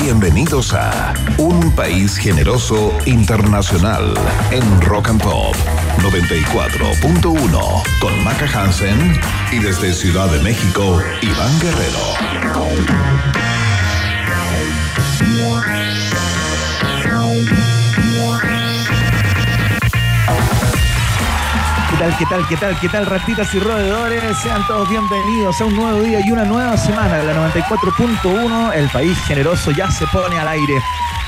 Bienvenidos a Un País Generoso Internacional en Rock and Pop 94.1 con Maca Hansen y desde Ciudad de México, Iván Guerrero. Tal, qué tal, qué tal, qué tal, ratitas y roedores? Sean todos bienvenidos a un nuevo día y una nueva semana de la 94.1. El país generoso ya se pone al aire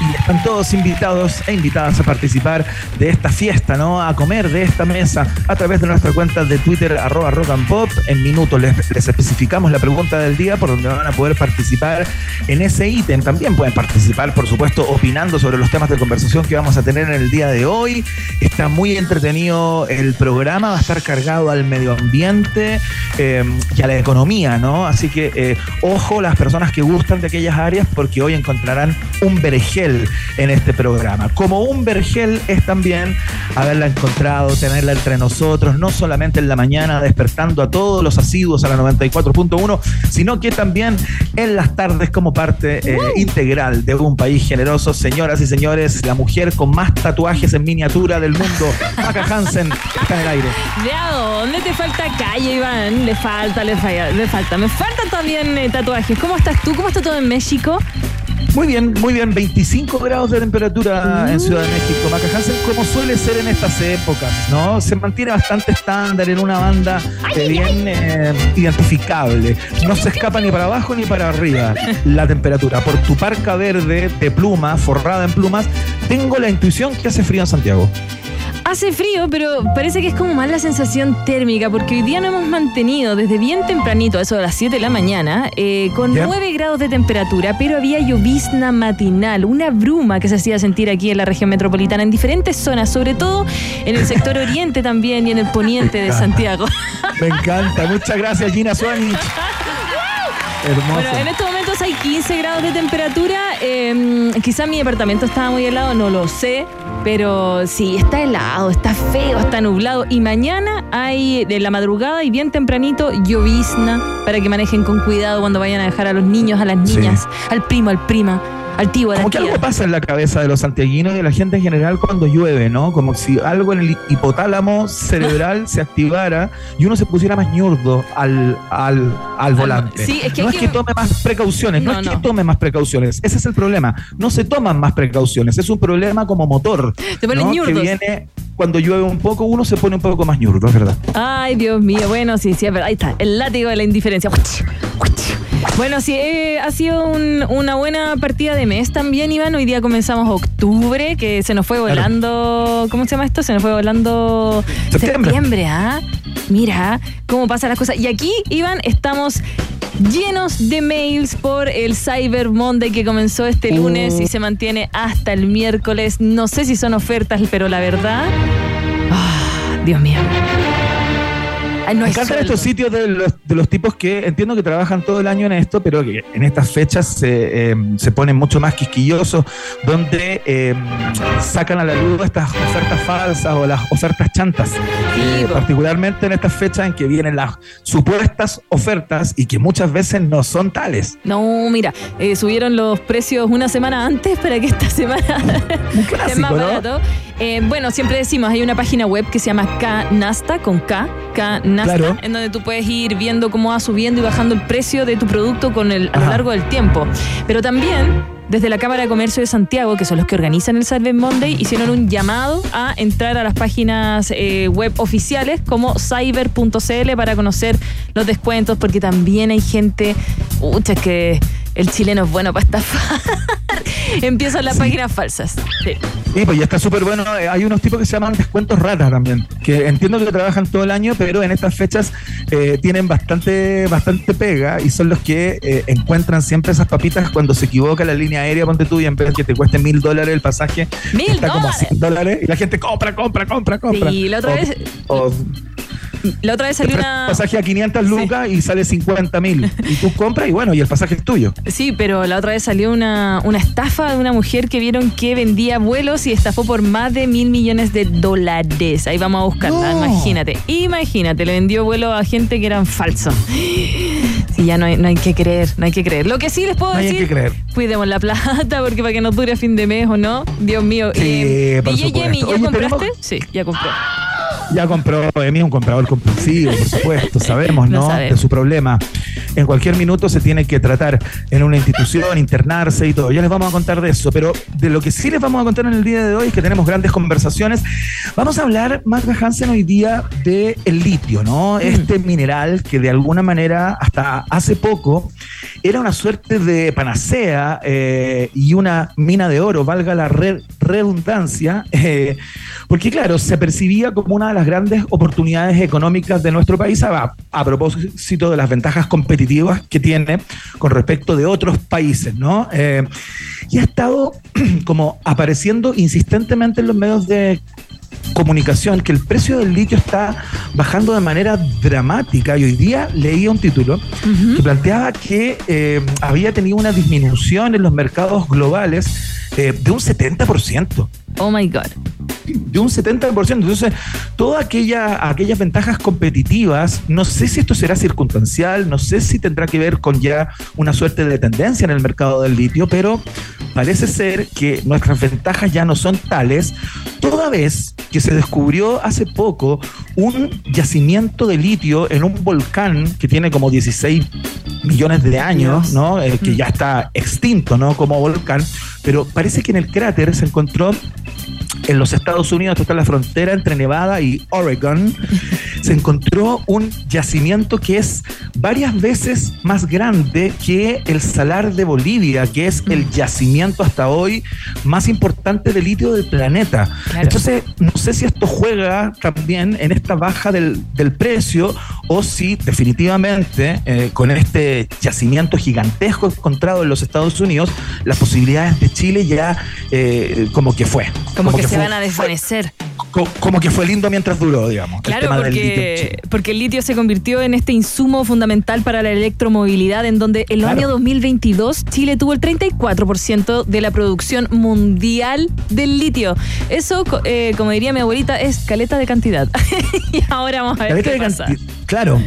y están todos invitados e invitadas a participar de esta fiesta, ¿no? A comer de esta mesa a través de nuestra cuenta de Twitter, arroba rock and pop. En minutos les, les especificamos la pregunta del día por donde van a poder participar en ese ítem. También pueden participar, por supuesto, opinando sobre los temas de conversación que vamos a tener en el día de hoy. Está muy entretenido el programa, va a estar cargado al medio ambiente eh, y a la economía, ¿no? Así que eh, ojo las personas que gustan de aquellas áreas porque hoy encontrarán un vergel en este programa. Como un vergel es también haberla encontrado, tenerla entre nosotros, no solamente en la mañana despertando a todos los asiduos a la 94.1, sino que también en las tardes como parte eh, integral de un país generoso. Señoras y señores, la mujer con más tatuajes en miniatura del mundo, Maca Hansen, está en el aire. ¿De a dónde te falta calle, Iván? Le falta, le falta, le falta. Me faltan también eh, tatuajes. ¿Cómo estás tú? ¿Cómo está todo en México? Muy bien, muy bien. 25 grados de temperatura en Ciudad de México. Maca Hansen, como suele ser en estas épocas, ¿no? Se mantiene bastante estándar en una banda bien eh, identificable. No se escapa ni para abajo ni para arriba la temperatura. Por tu parca verde de pluma, forrada en plumas, tengo la intuición que hace frío en Santiago. Hace frío, pero parece que es como más la sensación térmica, porque hoy día nos hemos mantenido desde bien tempranito, eso de las 7 de la mañana, eh, con Ya. 9 grados de temperatura, pero había llovizna matinal, una bruma que se hacía sentir aquí en la región metropolitana, en diferentes zonas, sobre todo en el sector oriente también y en el poniente de Santiago. Me encanta. Muchas gracias, Gina Suárez. Hermoso. Bueno, en estos momentos hay 15 grados de temperatura. eh, quizá mi departamento estaba muy helado, no lo sé. Pero sí, está helado, está feo, está nublado. Y mañana hay de la madrugada y bien tempranito llovizna para que manejen con cuidado cuando vayan a dejar a los niños, a las niñas, al primo, al prima, Como que algo pasa en la cabeza de los santiaguinos y de la gente en general cuando llueve, ¿no? Como si algo en el hipotálamo cerebral se activara y uno se pusiera más ñurdo al, al, al volante. sí, es que no es que- que tome más precauciones, no, No, es que tome más precauciones. Ese es el problema. No se toman más precauciones. Es un problema como motor. Te ¿no? Que viene cuando llueve un poco, uno se pone un poco más ñurdo, es verdad. Ay, Dios mío. Bueno, sí, sí, es verdad. Ahí está, el látigo de la indiferencia. Bueno, sí, eh, ha sido un- una buena partida de mes también, Iván. Hoy día comenzamos octubre, que se nos fue volando. ¿Cómo se llama esto? Se nos fue volando Septiembre. ¿ah? Mira cómo pasan las cosas. Y aquí, Iván, estamos llenos de mails por el Cyber Monday que comenzó este lunes y se mantiene hasta el miércoles. No sé si son ofertas, pero la verdad. ah, Dios mío. Ay, no Me encantan sueldo. estos sitios de los, de los tipos que entiendo que trabajan todo el año en esto, pero que en estas fechas se, eh, se ponen mucho más quisquillosos, donde eh, sacan a la luz estas ofertas falsas o las ofertas chantas. Eh, particularmente en estas fechas en que vienen las supuestas ofertas y que muchas veces no son tales. No, mira, eh, subieron los precios una semana antes para que esta semana clásico, más barato. Eh, bueno, siempre decimos, hay una página web que se llama Knasta, con K, Claro. en donde tú puedes ir viendo cómo va subiendo y bajando el precio de tu producto con el, a lo largo del tiempo. Pero también, desde la Cámara de Comercio de Santiago, que son los que organizan el Cyber Monday, hicieron un llamado a entrar a las páginas eh, web oficiales como cyber.cl para conocer los descuentos, porque también hay gente, pucha, es que el chileno es bueno para estafar. empiezan las páginas falsas. Sí. Sí, pues ya está súper bueno. Eh, Hay unos tipos que se llaman descuentos ratas también, que entiendo que trabajan todo el año, pero en estas fechas eh, tienen bastante, bastante pega y son los que eh, encuentran siempre esas papitas cuando se equivoca la línea aérea, ponte tú, y en vez de que te cueste mil dólares el pasaje, ¡Mil está como dólares! 100 dólares y la gente compra, compra, compra, compra. Sí, la otra O- vez- o La otra vez salió una. un pasaje a 500 lucas y sale 50 mil. Y tú compras y bueno, y el pasaje es tuyo. Sí, pero la otra vez salió una, una estafa de una mujer que vieron que vendía vuelos y estafó por más de mil millones de dólares. Ahí vamos a buscarla, No. imagínate. Imagínate, le vendió vuelos a gente que eran falsos. Sí, ya no hay, no hay que creer, no hay que creer. Lo que sí les puedo No hay decir, que creer. cuidemos la plata porque para que nos dure a fin de mes o no, Dios mío. Sí, por DJ supuesto. Yemi, ¿ya Oye, compraste? tenemos- Sí, ya compré. Ya compró, Emi es un comprador compulsivo, por supuesto, sabemos, ¿no? sabemos. De su problema. En cualquier minuto se tiene que tratar en una institución, internarse y todo. Ya les vamos a contar de eso, pero de lo que sí les vamos a contar en el día de hoy es que tenemos grandes conversaciones. Vamos a hablar, Magda Hansen, hoy día de el litio, ¿no? Este mineral que de alguna manera hasta hace poco era una suerte de panacea eh, y una mina de oro, valga la re- redundancia, eh, porque claro, se percibía como una de las grandes oportunidades económicas de nuestro país a, a propósito de las ventajas competitivas que tiene con respecto de otros países, ¿no? Eh, y ha estado como apareciendo insistentemente en los medios de comunicación que el precio del litio está bajando de manera dramática y hoy día leía un título que planteaba que eh, había tenido una disminución en los mercados globales eh, de un 70%. Oh my God. De un 70%. Entonces, todas aquella, aquellas ventajas competitivas, no sé si esto será circunstancial, no sé si tendrá que ver con ya una suerte de tendencia en el mercado del litio, pero parece ser que nuestras ventajas ya no son tales, toda vez que se descubrió hace poco un yacimiento de litio en un volcán que tiene como 16 millones de años. ¿no? Eh, que ya está extinto, ¿no? Como volcán, pero parece que en el cráter se encontró en los Estados Unidos, esto está en la frontera entre Nevada y Oregon, se encontró un yacimiento que es varias veces más grande que el Salar de Bolivia, que es el yacimiento hasta hoy más importante de litio del planeta. Claro. Entonces, no sé si esto juega también en esta baja del, del precio o si definitivamente eh, con este yacimiento gigantesco encontrado en los Estados Unidos, las posibilidades de Chile ya eh, como que fue. Como, que, se fue- van a desvanecer. co- como que fue lindo mientras duró, digamos. el Claro, tema del litio porque, porque el litio se convirtió en este insumo fundamental para la electromovilidad, en donde el Claro. año 2022 Chile tuvo el 34% de la producción mundial del litio. Eso, eh, como diría mi abuelita, es caleta de cantidad. y ahora vamos a ver Caleta qué pasa. Claro.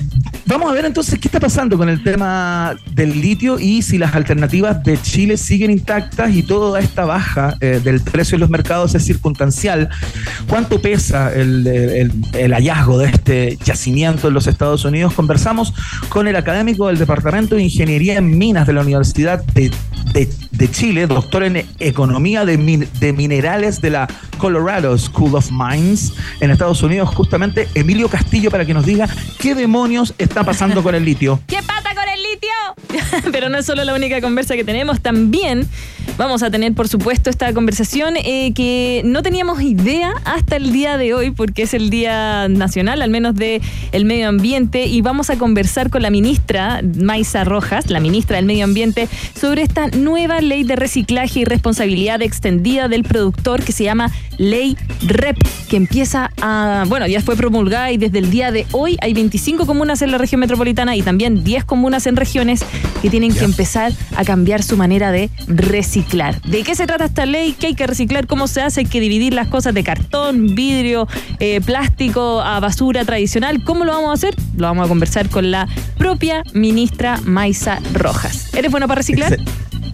Vamos a ver entonces qué está pasando con el tema del litio y si las alternativas de Chile siguen intactas y toda esta baja eh, del precio en los mercados es circunstancial. ¿Cuánto pesa el, el- el hallazgo de este yacimiento en los Estados Unidos? Conversamos con el académico del Departamento de Ingeniería en Minas de la Universidad de, de- de Chile, doctor en Economía de, Min- de Minerales de la Colorado School of Mines en Estados Unidos, justamente Emilio Castillo, para que nos diga qué demonios está pasando con el litio. ¿Qué pasa con el litio? Pero no es solo la única conversa que tenemos, también vamos a tener, por supuesto, esta conversación eh, que no teníamos idea hasta el día de hoy, porque es el Día Nacional, al menos de el Medio Ambiente, y vamos a conversar con la ministra Maisa Rojas, la ministra del Medio Ambiente, sobre esta nueva ley de reciclaje y responsabilidad extendida del productor que se llama Ley REP, que empieza a, bueno, ya fue promulgada y desde el día de hoy hay 25 comunas en la región metropolitana y también 10 comunas en regiones que tienen que empezar a cambiar su manera de reciclar. ¿De qué se trata esta ley? ¿Qué hay que reciclar? ¿Cómo se hace? Hay que dividir las cosas de cartón, vidrio, eh, plástico a basura tradicional. ¿Cómo lo vamos a hacer? Lo vamos a conversar con la propia ministra Maisa Rojas. ¿Eres bueno para reciclar?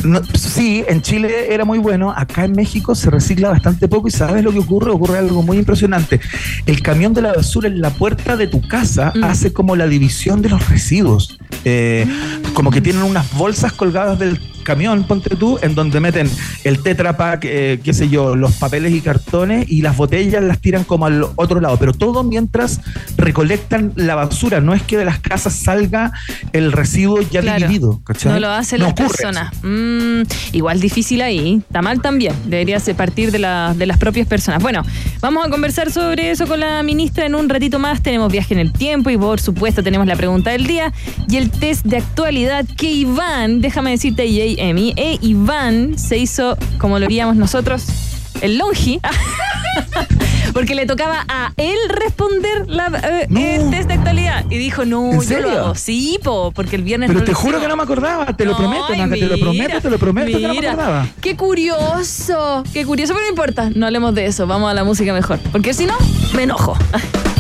No, sí, en Chile era muy bueno. Acá en México se recicla bastante poco y ¿sabes lo que ocurre? Ocurre algo muy impresionante. El camión de la basura en la puerta de tu casa Mm. hace como la división de los residuos. Eh, como que tienen unas bolsas colgadas del camión, ponte tú, en donde meten el Tetra Pak, eh, qué sé yo, los papeles y cartones y las botellas las tiran como al otro lado, pero todo mientras recolectan la basura. No es que de las casas salga el residuo ya dividido. No lo hacen las personas. Mm, igual difícil ahí. Está mal también. Debería partir de, de las propias personas. Bueno, vamos a conversar sobre eso con la ministra en un ratito más. Tenemos viaje en el tiempo y por supuesto tenemos la pregunta del día y el test de actualidad que Iván, déjame decirte, y Emi, e Iván se hizo como lo haríamos nosotros, el longi. porque le tocaba a él responder la, eh, el test de actualidad. Y dijo, no, yo lo hago. Sí, po, porque el viernes Pero te juro que no me acordaba, te lo prometo, te lo prometo, te lo prometo que no me acordaba. Qué curioso, qué curioso, pero no importa, no hablemos de eso, vamos a la música mejor. Porque si no, me enojo.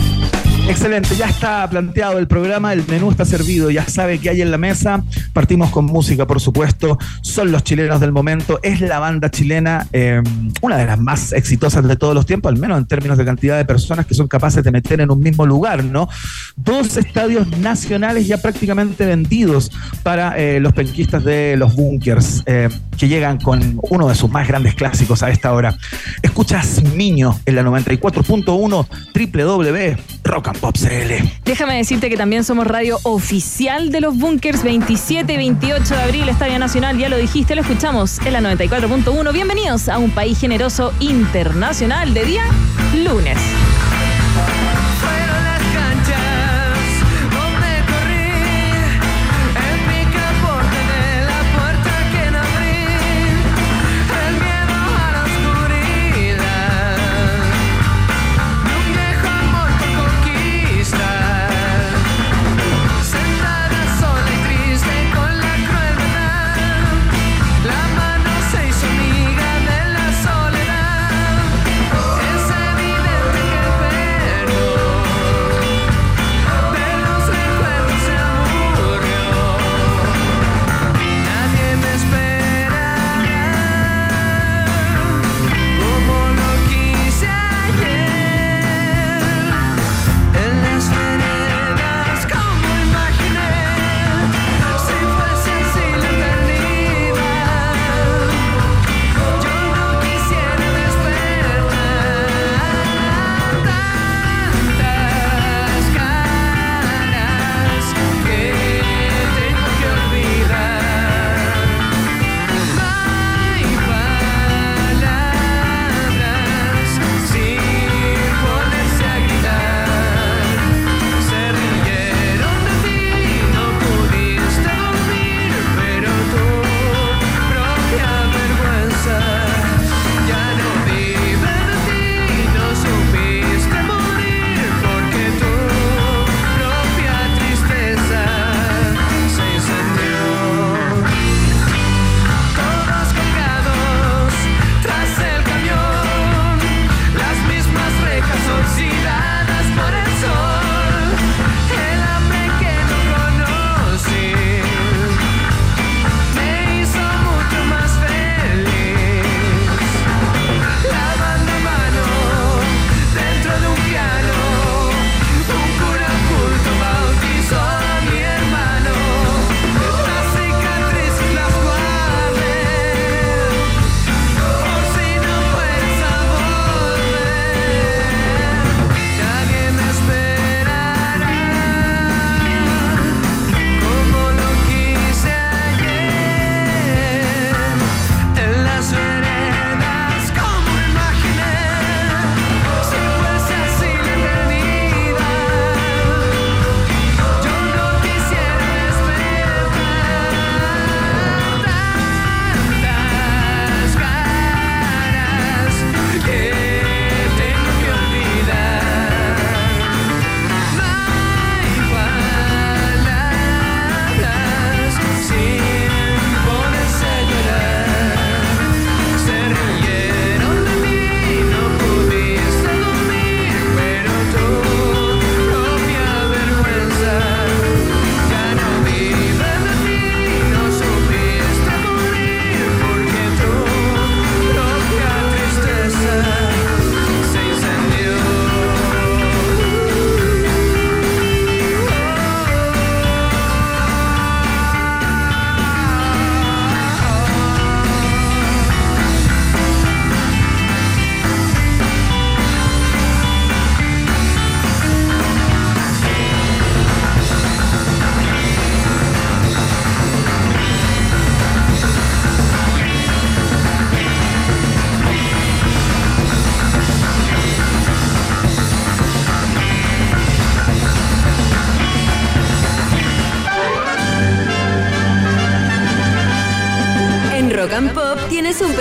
Excelente, ya está planteado el programa, el menú está servido, ya sabe que hay en la mesa. Partimos con música, por supuesto. Son los chilenos del momento, es la banda chilena, eh, una de las más exitosas de todos los tiempos, al menos en términos de cantidad de personas que son capaces de meter en un mismo lugar, ¿no? Dos estadios nacionales ya prácticamente vendidos para eh, los penquistas de los bunkers, eh, que llegan con uno de sus más grandes clásicos a esta hora. Escuchas Niño en la 94.1 www Rock Pop. Déjame decirte que también somos radio oficial de los Bunkers 27 y 28 de abril, Estadio Nacional, ya lo dijiste, lo escuchamos en la 94.1. Bienvenidos a un país generoso internacional de día lunes.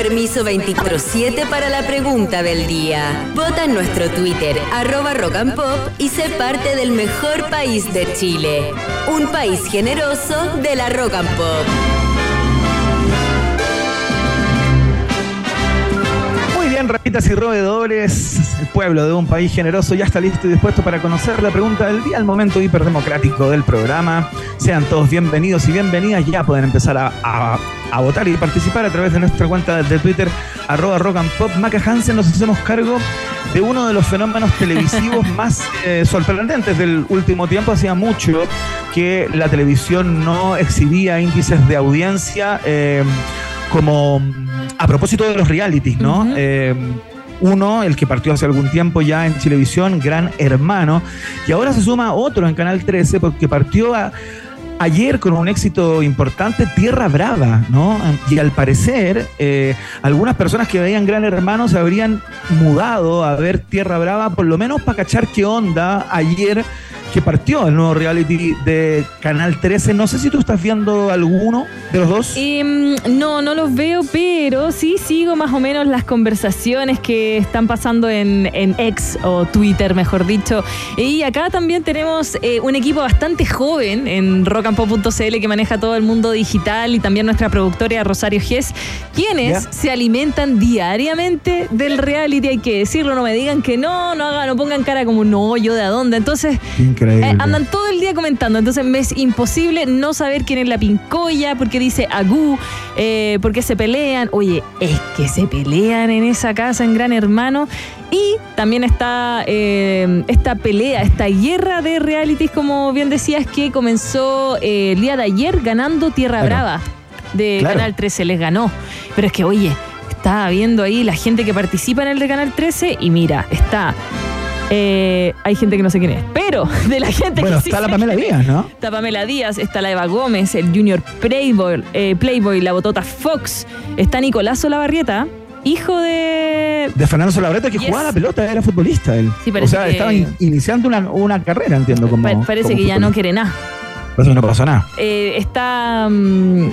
Permiso 24-7 para la pregunta del día. Vota en nuestro Twitter, arroba Rock and Pop, y sé parte del mejor país de Chile. Un país generoso de la Rock and Pop. Muy bien, ratitas y roedores, el pueblo de un país generoso ya está listo y dispuesto para conocer la pregunta del día, el momento hiperdemocrático del programa. Sean todos bienvenidos y bienvenidas, ya pueden empezar a, a- a votar y participar a través de nuestra cuenta de Twitter, arroba rock and pop. Maca Hansen, nos hacemos cargo de uno de los fenómenos televisivos más eh, sorprendentes del último tiempo. Hacía mucho que la televisión no exhibía índices de audiencia. eh, como mm, a propósito de los realities, ¿no? Eh, uno, el que partió hace algún tiempo ya en televisión, Gran Hermano, y ahora se suma otro en Canal 13 porque partió a- ayer con un éxito importante, Tierra Brava, ¿no? Y al parecer, eh, algunas personas que veían Gran Hermano se habrían mudado a ver Tierra Brava, por lo menos para cachar qué onda ayer que partió el nuevo reality de Canal 13. No sé si tú estás viendo alguno de los dos. Em, no, no los veo, pero sí sigo más o menos las conversaciones que están pasando en, en X o Twitter, mejor dicho. Y acá también tenemos eh, un equipo bastante joven en rockandpop.cl que maneja todo el mundo digital y también nuestra productora Rosario Gess, quienes se alimentan diariamente del reality, hay que decirlo, no me digan que no, no hagan, no pongan cara como no, yo de a dónde. Entonces, Increíble. Eh, andan todo el día comentando, entonces me es imposible no saber quién es la pincoya, por qué dice Agú, eh, por qué se pelean. Oye, es que se pelean en esa casa en Gran Hermano. Y también está eh, esta pelea, esta guerra de realities, como bien decías, que comenzó eh, el día de ayer ganando Tierra Claro. Brava de Claro. Canal 13, les ganó. Pero es que, oye, estaba viendo ahí la gente que participa en el de Canal 13 y mira, está... eh, hay gente que no sé quién es, pero de la gente Bueno, que sí está la Pamela Díaz, ¿no? Está Pamela Díaz, está la Eva Gómez, el Junior Playboy, eh, Playboy la Botota Fox, está Nicolás Olavarrieta, hijo de... De Fernando Solabreta, que Yes. jugaba la pelota, era futbolista él. Sí, o parece sea, que- estaba in- iniciando una, una carrera, entiendo, como. pa- parece como que ya no quiere nada. Por eso no pasó nada. Eh, está... mm,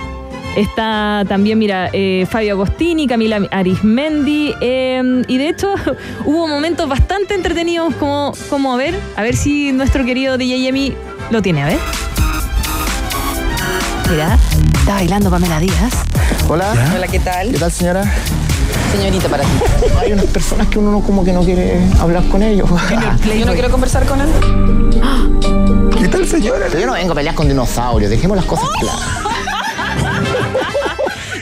Está también, mira, eh, Fabio Agostini, Camila Arismendi. eh, y de hecho, hubo momentos bastante entretenidos como, como a ver, a ver si nuestro querido DJ Yemi lo tiene, a ver. Mira, está bailando Pamela Díaz. Hola. ¿Ya? Hola, ¿qué tal? ¿Qué tal, señora? Señorita, para ti. Hay unas personas que uno no, como que no quiere hablar con ellos. Yo no quiero conversar con él. ¿Qué tal, señora? Yo no vengo a pelear con dinosaurios, dejemos las cosas claras.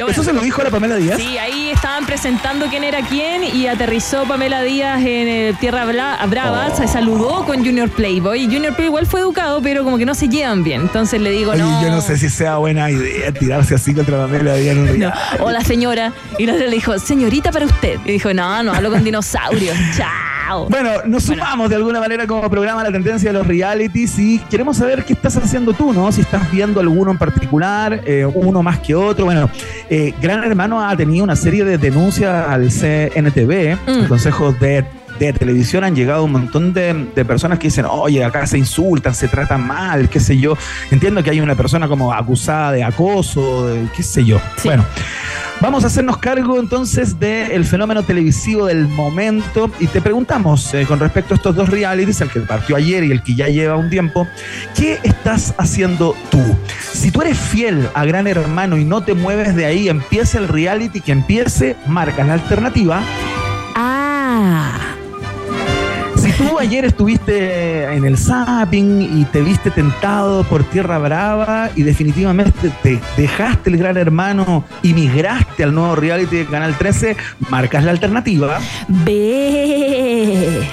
¿Eso se lo dijo a la Pamela Díaz? Sí, ahí estaban presentando quién era quién y aterrizó Pamela Díaz en eh, Tierra Bla- Brava, se saludó con Junior Playboy. Y Junior Playboy igual fue educado, pero como que no se llevan bien. Entonces le digo, Oye, no. yo no sé si sea buena idea tirarse así contra Pamela Díaz en un no. reality. Hola señora. Y la otra le dijo, señorita para usted. Y dijo, no, no hablo con dinosaurios. Chao. Bueno, nos sumamos de alguna manera como programa a la tendencia de los realities y queremos saber qué estás haciendo tú, ¿no? Si estás viendo alguno en particular, eh, uno más que otro. Bueno, eh, Gran Hermano ha tenido una serie de denuncias al CNTV, Mm. el Consejo de, de Televisión, han llegado un montón de, de personas que dicen, oye, acá se insultan, se tratan mal, qué sé yo. Entiendo que hay una persona como acusada de acoso, de qué sé yo. Sí. Bueno. Vamos a hacernos cargo entonces del fenómeno televisivo del momento y te preguntamos eh, con respecto a estos dos realities, el que partió ayer y el que ya lleva un tiempo, ¿qué estás haciendo tú? Si tú eres fiel a Gran Hermano y no te mueves de ahí, empieza el reality que empiece, marcas la alternativa. Ah. Tú ayer estuviste en el zapping y te viste tentado por Tierra Brava y definitivamente te dejaste el gran hermano y migraste al nuevo reality de Canal 13, marcas la alternativa. Ve.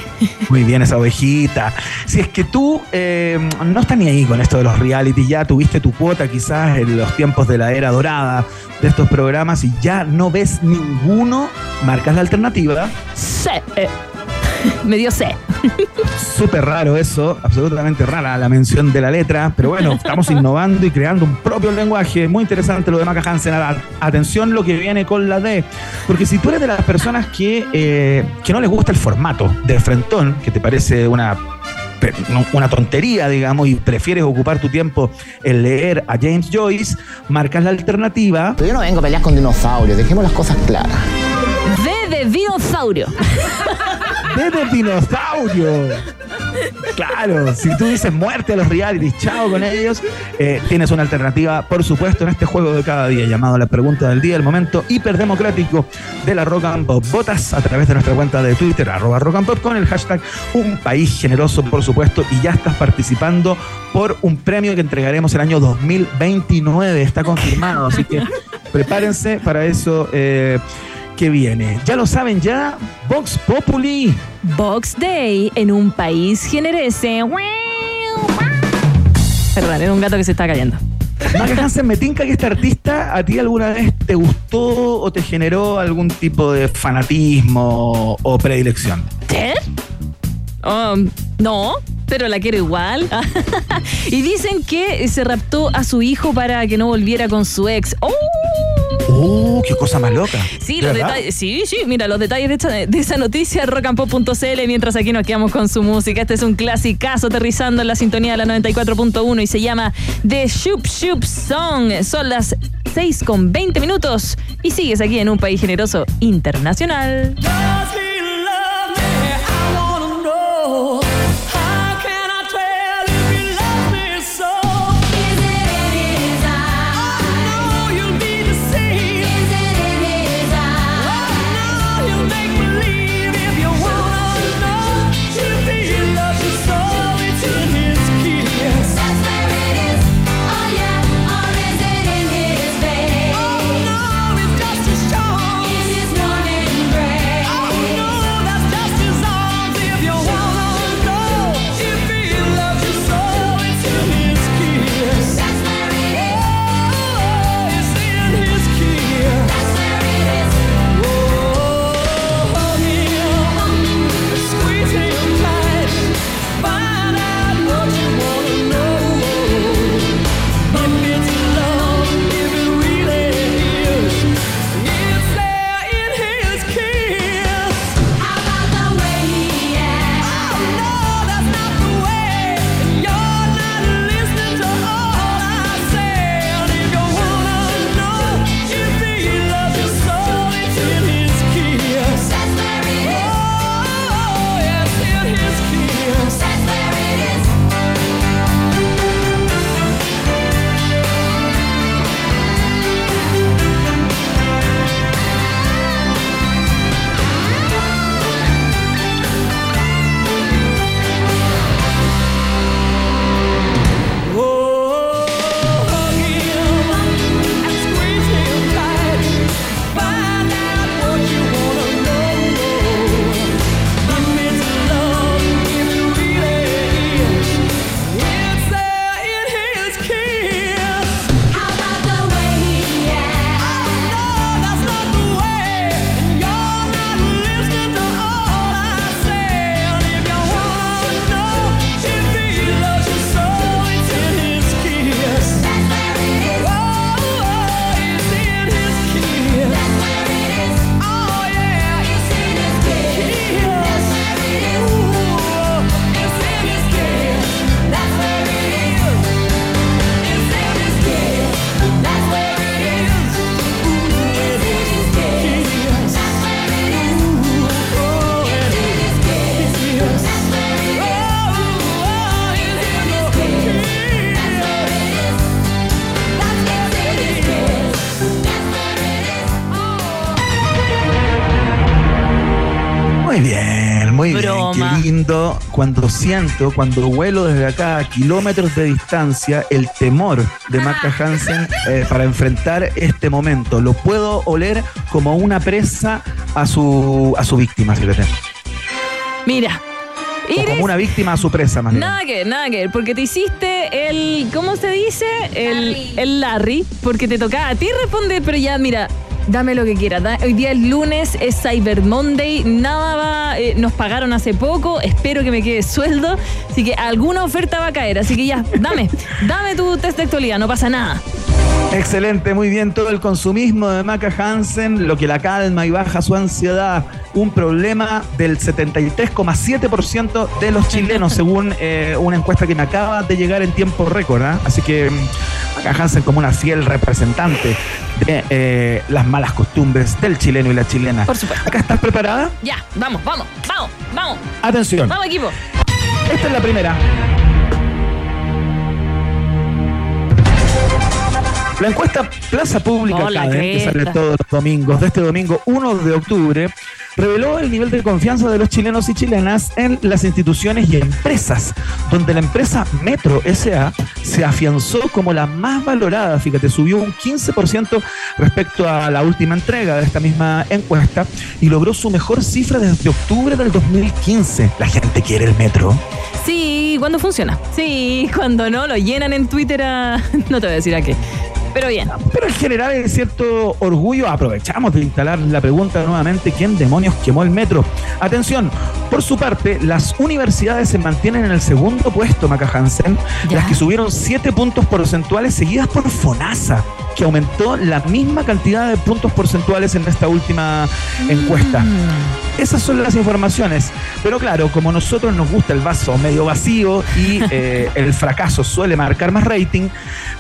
Muy bien esa ovejita. Si es que tú eh, no estás ni ahí con esto de los reality, ya tuviste tu cuota quizás en los tiempos de la era dorada de estos programas y ya no ves ninguno, marcas la alternativa. Se. Me dio se. Súper raro eso, absolutamente rara la mención de la letra, pero bueno, estamos innovando y creando un propio lenguaje. Muy interesante lo de Maca Hansen. A- Atención lo que viene con la D, porque si tú eres de las personas que, eh, que no les gusta el formato del frentón, que te parece una una tontería, digamos, y prefieres ocupar tu tiempo en leer a James Joyce, marcas la alternativa. Pero yo no vengo a pelear con dinosaurios, dejemos las cosas claras. D de dinosaurio. D de dinosaurio. Claro, si tú dices muerte a los realities, chao con ellos, eh, tienes una alternativa, por supuesto, en este juego de cada día llamado La Pregunta del Día, el momento hiperdemocrático de la Rock and Pop. Votas a través de nuestra cuenta de Twitter, arroba Rock and Pop, con el hashtag Un País Generoso, por supuesto, y ya estás participando por un premio que entregaremos el año 2029. Está confirmado, así que prepárense para eso. Eh, que viene. Ya lo saben ya, Vox Populi. Vox Day en un país generese. Perdón, era un gato que se está cayendo. Maca Hansen, me tinca que este artista a ti alguna vez te gustó o te generó algún tipo de fanatismo o predilección. ¿Qué? Um, no, pero la quiero igual. y dicen que se raptó a su hijo para que no volviera con su ex. ¡Oh! ¡Uh, qué cosa más loca! Sí, los detalles, sí, sí, mira, los detalles de, esa noticia, rockandpop.cl, mientras aquí nos quedamos con su música. Este es un clasicazo aterrizando en la sintonía de la 94.1 y se llama The Shoop Shoop Song. Son las 6 con 20 minutos y sigues aquí en un país generoso internacional. Siento, cuando vuelo desde acá a kilómetros de distancia, el temor de Marca Hansen eh, para enfrentar este momento. Lo puedo oler como una presa a su, a su víctima, fíjate. Mira, o como una víctima a su presa, más Nada que, nada que, porque te hiciste el, ¿cómo se dice? El Larry. el Larry, porque te tocaba a ti responder, pero ya, mira, Dame lo que quieras. Hoy día es lunes, es Cyber Monday, nada va, eh, nos pagaron hace poco, espero que me quede sueldo, así que alguna oferta va a caer, así que ya, dame, dame tu test de actualidad, no pasa nada. Excelente, muy bien. Todo el consumismo de Maca Hansen, lo que la calma y baja su ansiedad. Un problema del 73,7% de los chilenos, según eh, una encuesta que me acaba de llegar en tiempo récord. ¿ah? Así que mm, Maca Hansen, como una fiel representante de eh, las malas costumbres del chileno y la chilena. Por supuesto. ¿Acá estás preparada? Ya, vamos, vamos, vamos, vamos. Atención. Vamos, equipo. Esta es la primera. La encuesta Plaza Pública Hola, Academy, que sale todos los domingos de este domingo 1 de octubre, reveló el nivel de confianza de los chilenos y chilenas en las instituciones y empresas, donde la empresa Metro SA se afianzó como la más valorada, fíjate, subió un 15% respecto a la última entrega de esta misma encuesta y logró su mejor cifra desde octubre del 2015. La gente quiere el Metro. Sí, cuando funciona. Sí, cuando no, lo llenan en Twitter a... No te voy a decir a qué. Pero bien. Pero en general, en cierto orgullo, aprovechamos de instalar la pregunta nuevamente: ¿quién demonios quemó el metro? Atención, por su parte, las universidades se mantienen en el segundo puesto, Maca Hansen, Ya. las que subieron 7 puntos porcentuales, seguidas por FONASA, que aumentó la misma cantidad de puntos porcentuales en esta última encuesta. Esas son las informaciones. Pero claro, como a nosotros nos gusta el vaso medio vacío y eh, el fracaso suele marcar más rating,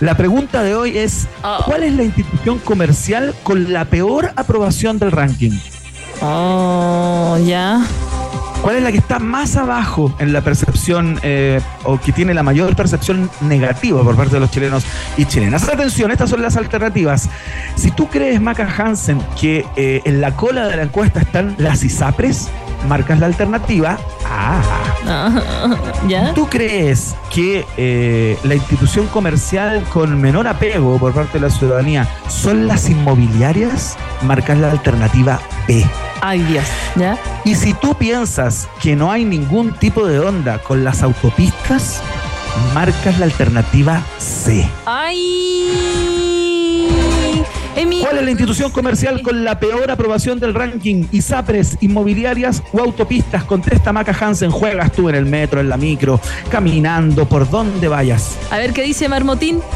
la pregunta de hoy es, Oh. ¿cuál es la institución comercial con la peor aprobación del ranking? Oh, ya. ¿Cuál es la que está más abajo en la percepción eh, o que tiene la mayor percepción negativa por parte de los chilenos y chilenas? Atención, estas son las alternativas. Si tú crees, Maca Hansen, que eh, en la cola de la encuesta están las ISAPRES, marcas la alternativa A. ¿Ya? ¿Tú crees que eh, la institución comercial con menor apego por parte de la ciudadanía son las inmobiliarias? Marcas la alternativa B. Ay, Dios. ¿Ya? Y si tú piensas que no hay ningún tipo de onda con las autopistas, marcas la alternativa C. Ay. Emi- ¿Cuál es la institución comercial con la peor aprobación del ranking? ISAPRES, inmobiliarias o autopistas? Contesta Maca Hansen. Juegas tú en el metro, en la micro, caminando, por donde vayas. A ver qué dice Marmotín.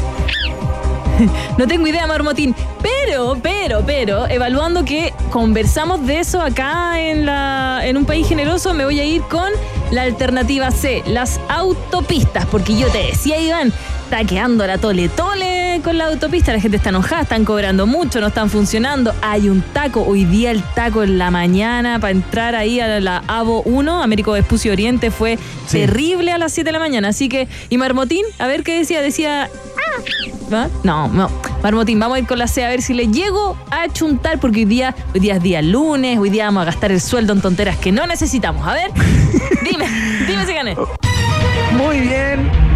No tengo idea, Marmotín. Pero, pero, pero, evaluando que conversamos de eso acá en, la, en un país generoso, me voy a ir con la alternativa C, las autopistas. Porque yo te decía, Iván, está quedando la tole tole con la autopista. La gente está enojada, están cobrando mucho, no están funcionando. Hay un taco, hoy día el taco en la mañana para entrar ahí a la AVO 1, Américo Vespucio Oriente, fue Sí. terrible a las 7 de la mañana. Así que, y Marmotín, a ver qué decía, decía. No, no. Marmotín, vamos a ir con la C a ver si le llego a chuntar, porque hoy día, hoy día es día lunes, hoy día vamos a gastar el sueldo en tonteras que no necesitamos. A ver, dime, dime si gané. Muy bien.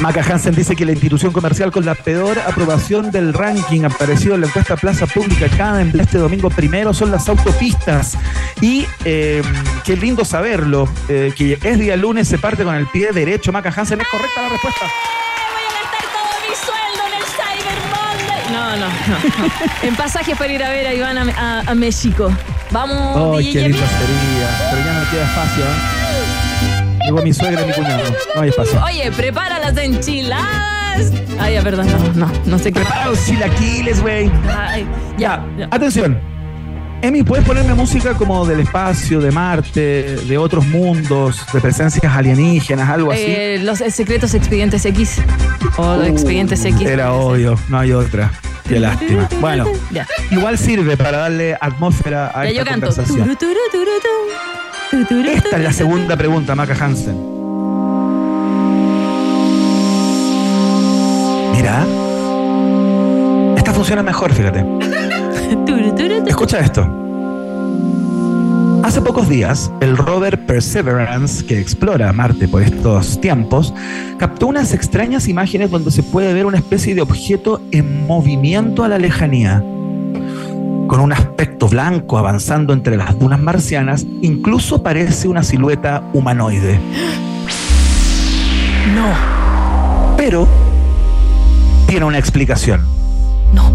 Maca Hansen dice que la institución comercial con la peor aprobación del ranking aparecido en la encuesta Plaza Pública Academy este domingo primero son las autopistas. Y eh, qué lindo saberlo, eh, que es día lunes, se parte con el pie derecho. Maca Hansen, es correcta la respuesta. Voy a gastar todo mi sueldo en el Cyber Monday. No, no, no. En pasajes para ir a ver a Iván a, a- a México. Vamos, ¡Ay, DJ qué linda sería! Pero ya no queda espacio, ¿eh? Llegó mi suegra y mi cuñado. No hay espacio. Oye, prepara las enchiladas. Ay, ya, perdón, no, no, no sé qué. Prepara los chilaquiles, güey. Ay, Ya, atención. Emi, ¿puedes ponerme música como del espacio, de Marte, de otros mundos, de presencias alienígenas, algo así? Eh, los secretos expedientes X. O los expedientes X. Era obvio, no hay otra. Qué lástima. Bueno, Ya. igual sirve para darle atmósfera a Ya esta yo canto. conversación. Turu, turu, turu, tu. Tu, turu, Esta es la segunda pregunta, Maca Hansen. Mira. Esta funciona mejor, fíjate. Escucha esto. Hace pocos días, el rover Perseverance, que explora Marte por estos tiempos, captó unas extrañas imágenes donde se puede ver una especie de objeto en movimiento a la lejanía. Con un aspecto blanco avanzando entre las dunas marcianas, incluso parece una silueta humanoide. No, Pero tiene una explicación. no.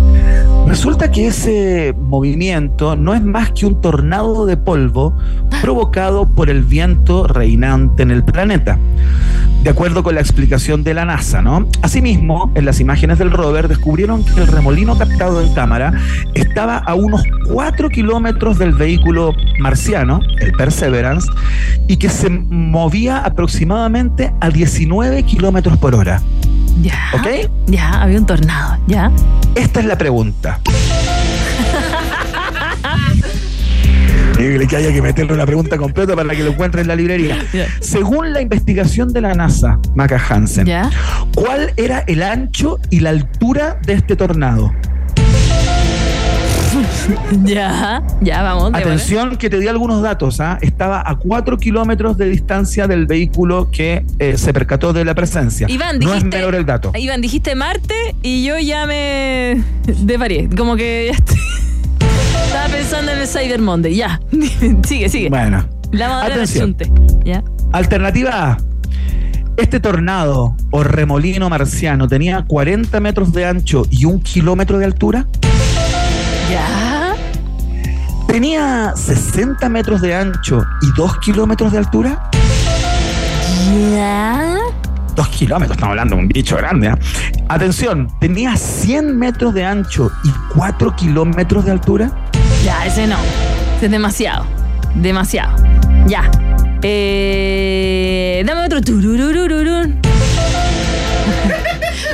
Resulta que ese movimiento no es más que un tornado de polvo provocado por el viento reinante en el planeta. De acuerdo con la explicación de la NASA, ¿no? Asimismo, en las imágenes del rover descubrieron que el remolino captado en cámara estaba a unos 4 kilómetros del vehículo marciano, el Perseverance, y que se movía aproximadamente a 19 kilómetros por hora. Ya. ¿Ok? Ya, había un tornado. Ya. Esta es la pregunta. Que haya que meterle una pregunta completa para que lo encuentre en la librería. Según la investigación de la NASA, Maca Hansen. ¿cuál era el ancho y la altura de este tornado? Ya. Ya, vamos. Atención que te di algunos datos. ¿ah? Estaba a 4 kilómetros de distancia del vehículo que eh, se percató de la presencia. Iván, no es dijiste- menor el dato. Iván, dijiste Marte y yo ya me desvarié. Como que ya estoy- en el Cyber Monday. Ya. sigue, sigue. Bueno, La madre del atención. Ya. Alternativa A. Este tornado o remolino marciano tenía 40 metros de ancho y un kilómetro de altura. Ya. Tenía 60 metros de ancho y 2 kilómetros de altura. Ya. 2 kilómetros, estamos hablando de un bicho grande. ¿ah? Atención, tenía 100 metros de ancho y 4 kilómetros de altura. Ya, ese no. Ese es demasiado. Demasiado. Ya. Eh, dame otro.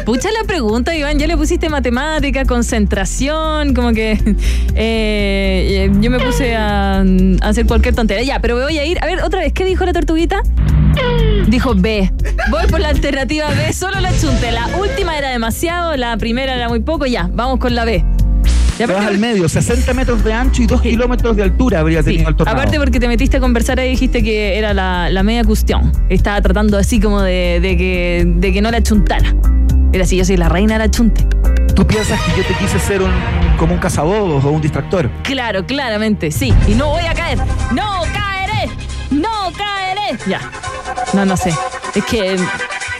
Pucha la pregunta, Iván. Ya le pusiste matemática, concentración, como que eh, yo me puse a, a hacer cualquier tontería. Ya, pero me voy a ir. A ver, otra vez, ¿qué dijo la tortuguita? Dijo B. Voy por la alternativa B, solo la chunte. La última era demasiado, la primera era muy poco. Ya, vamos con la B. Te vas al medio, 60 metros de ancho y 2 kilómetros de altura habría Sí, tenido el tornado. aparte porque te metiste a conversar y dijiste que era la, la media cuestión. Estaba tratando así como de, de que, de que no la chuntara. Era así, yo soy la reina de la chunte. Tú piensas que yo te quise ser un, como un cazabobos o un distractor. Claro, claramente, sí. Y no voy a caer. ¡No caeré! ¡No caeré! Ya. No, no sé. Es que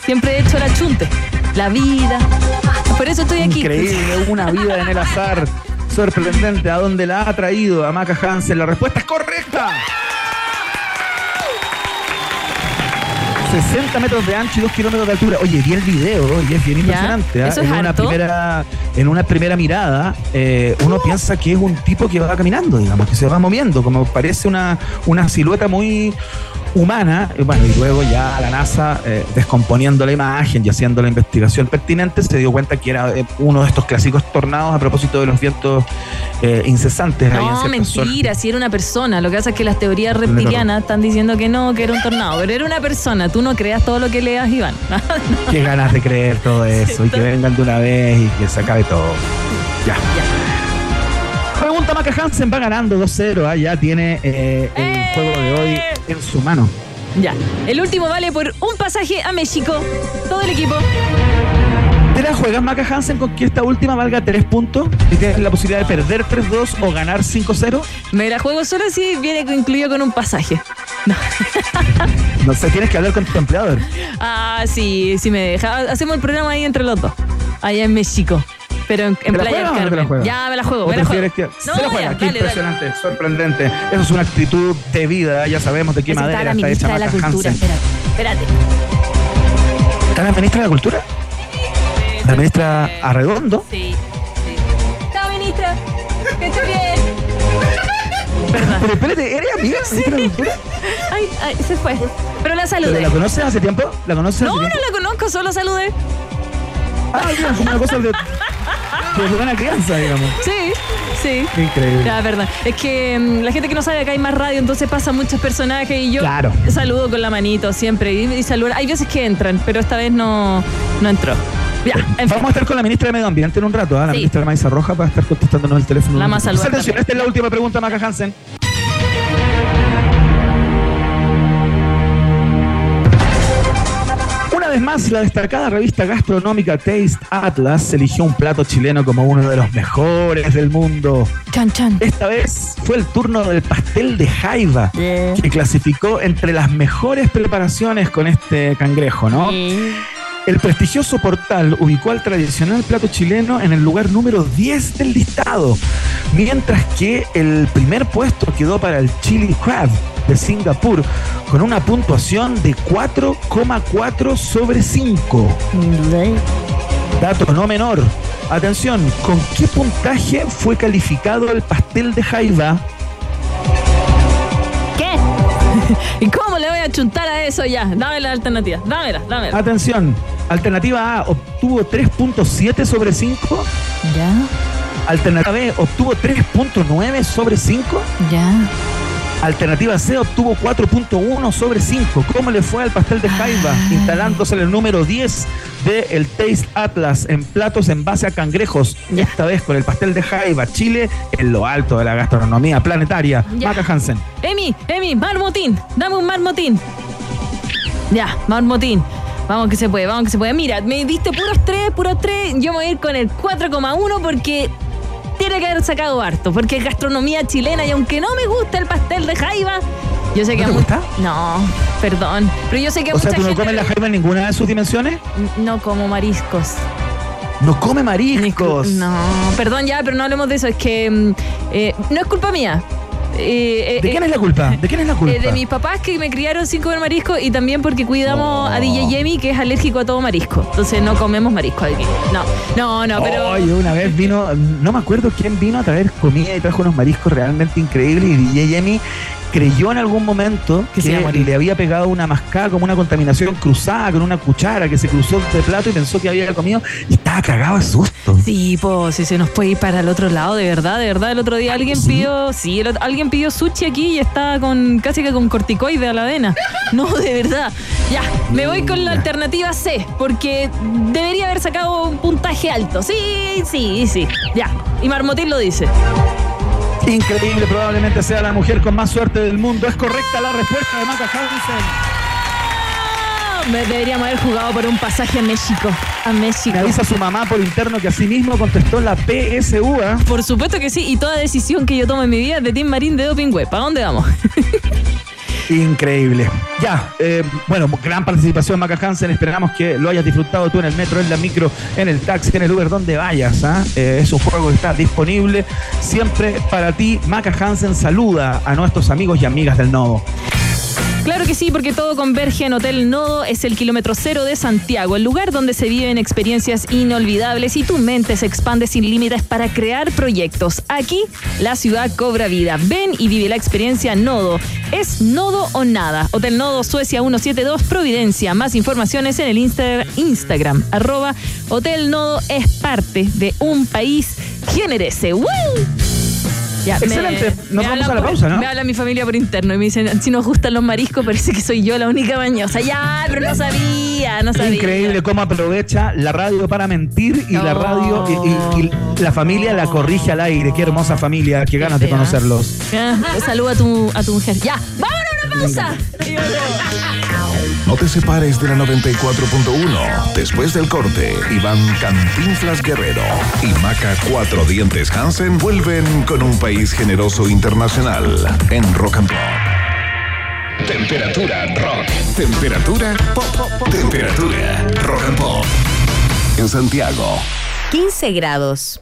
siempre he hecho la chunte. La vida. Por eso estoy aquí. Increíble, una vida en el azar. Sorprendente, ¿a dónde la ha traído a Maca Hansen? La respuesta es correcta. 60 metros de ancho y 2 kilómetros de altura. Oye, vi el video y es bien impresionante. ¿ah? ¿Eso es en, una primera, en una primera mirada, eh, uno piensa que es un tipo que va caminando, digamos, que se va moviendo, como parece una, una silueta muy humana. Y bueno, y luego ya la NASA, eh, descomponiendo la imagen y haciendo la investigación pertinente, se dio cuenta que era eh, uno de estos clásicos tornados a propósito de los vientos eh, incesantes. No, mentira, si era una persona. Lo que pasa es que las teorías reptilianas están diciendo que no, que era un tornado. Pero era una persona. Tú no creas todo lo que leas, Iván. Qué ganas de creer todo eso y que vengan de una vez y que se acabe todo. Ya. Pregunta Maca Hansen va ganando 2-0. ah, Ya tiene eh, el ¡Eh! juego de hoy en su mano. ya. El último vale por un pasaje a México. Todo el equipo. ¿Te la juegas Maca Hansen con que esta última valga 3 puntos? Y tienes la posibilidad de perder 3-2 o ganar 5-0. Me la juego solo si viene incluido con un pasaje. No. No sé, tienes que hablar con tu empleador. Ah, sí, sí me deja. Hacemos el programa ahí entre los dos. Allá en México. Pero en, en ¿Te la del no te juegas? ya me la juego, ¿O me la juego. que No, se la ya, juega? Qué dale, dale. impresionante, sorprendente. Eso es una actitud de vida. Ya sabemos de qué madera está hecha la Cultura. Hansen. Espérate, espérate. ¿Está la ministra de la Cultura? ¿La ministra Arredondo? Sí, sí. Chao, ministra. Que esté bien. Perdón. Pero espérate, ¿eres amiga Cultura? Ay, ay, se fue. Pero la ¿Pero saludé. ¿La conoces hace tiempo? ¿La conoces No, no tiempo? la conozco, solo saludé. Ah, bien, como una cosa de, de buena crianza, digamos. Sí, sí. Qué increíble. Ya, verdad. Es que mm, la gente que no sabe acá hay más radio, entonces pasan muchos personajes y yo Claro. saludo con la manito siempre y, y saludo. Hay veces que entran, pero esta vez no, no entró. Ya, en fin. Vamos a estar con la ministra de Medio Ambiente en un rato, ¿ah? la Sí. ministra Maiza Roja para estar contestándonos el teléfono. La más Atención, esta es la última pregunta, Maca Hansen. Más, la destacada revista gastronómica Taste Atlas eligió un plato chileno como uno de los mejores del mundo. Chan, chan. Esta vez fue el turno del pastel de jaiba, Yeah. que clasificó entre las mejores preparaciones con este cangrejo, ¿no? El prestigioso portal ubicó al tradicional plato chileno en el lugar número 10 del listado, mientras que el primer puesto quedó para el Chili Crab de Singapur con una puntuación de 4,4 sobre 5. Dato no menor. Atención, ¿con qué puntaje fue calificado el pastel de jaiba? ¿Y cómo le voy a chuntar a eso ya? Dame la alternativa. Dámela, dámela. Atención, alternativa A obtuvo 3.7 sobre 5. Ya, Alternativa B obtuvo 3.9 sobre 5. ya. Alternativa C obtuvo 4.1 sobre 5. ¿Cómo le fue al pastel de jaiba? Instalándose en el número 10 del el Taste Atlas en platos en base a cangrejos. Esta vez con el pastel de jaiba. Chile en lo alto de la gastronomía planetaria. Maca Hansen. Emi, Emi, marmotín. Dame un marmotín. Ya, marmotín. Vamos que se puede, vamos que se puede. Mira, me diste puros tres, puros tres. Yo me voy a ir con el 4,1 porque tiene que haber sacado harto. Porque es gastronomía chilena y aunque no me gusta el pastel de jaiba, yo sé que ¿No a te gusta? No, perdón. Pero yo sé que a O sea, mucha ¿tú no comes la jaiba en ninguna de sus dimensiones? No como mariscos. No come mariscos. No, perdón ya, pero no hablemos de eso. Es que mm, eh, no es culpa mía. Eh, eh, ¿De quién es la culpa? ¿De quién es la culpa? Eh, de mis papás que me criaron sin comer marisco y también porque cuidamos a DJ Yemi que es alérgico a todo marisco. Entonces no comemos marisco aquí. No, no, no, pero. Oye, una vez vino, no me acuerdo quién vino a traer comida y trajo unos mariscos realmente increíbles y DJ Yemi creyó en algún momento Que se le había pegado una mascada como una contaminación cruzada con una cuchara que se cruzó de plato y pensó que había comido y estaba cagado de susto. Sí, pues si se nos puede ir para el otro lado, de verdad, de verdad. El otro día alguien ¿Sí? pidió, sí, el alguien pidió sushi aquí y estaba con casi que con corticoide a la avena. No, de verdad. Ya, me voy con la alternativa C, porque debería haber sacado un puntaje alto. Sí, sí, sí. Ya. Y Marmotín lo dice. Increíble, probablemente sea la mujer con más suerte del mundo. Es correcta la respuesta de Maca Hansen. Me deberíamos haber jugado por un pasaje a México. A México. Me avisa su mamá por interno que así mismo contestó la PSU. ¿ah? Por supuesto que sí, y toda decisión que yo tomo en mi vida es de Team Marín de Doping Web. ¿Para dónde vamos? Increíble. Ya, eh, bueno, gran participación Maca Hansen. Esperamos que lo hayas disfrutado tú en el metro, en la micro, en el taxi, en el Uber, donde vayas. ¿ah? Eh, es un juego que está disponible siempre para ti. Maca Hansen saluda a nuestros amigos y amigas del Nodo. Claro que sí, porque todo converge en Hotel Nodo, es el kilómetro cero de Santiago, el lugar donde se viven experiencias inolvidables y tu mente se expande sin límites para crear proyectos. Aquí la ciudad cobra vida. Ven y vive la experiencia Nodo. Es Nodo o nada. Hotel Nodo Suecia 172 Providencia. Más informaciones en el Insta- Instagram. Arroba Hotel Nodo es parte de un país generese. ¡Woo! Ya, Excelente. Nos vamos a la por- pausa, ¿no? Me habla mi familia por interno y me dicen, si nos gustan los mariscos, parece que soy yo la única bañosa. Ya, pero no sabía, no sabía. Increíble cómo aprovecha la radio para mentir y la radio y, y- y la familia la corrige al aire. Qué hermosa familia, qué ganas de conocerlos. Ah, Saluda a tu, a tu mujer. Ya, vámonos a una pausa. No te separes de la 94.1. Después del corte, Iván Cantinflas Guerrero y Maca Cuatro Dientes Hansen vuelven con un país generoso internacional en Rock and Pop. Temperatura rock. Temperatura pop. Temperatura rock and pop. En Santiago. 15 grados.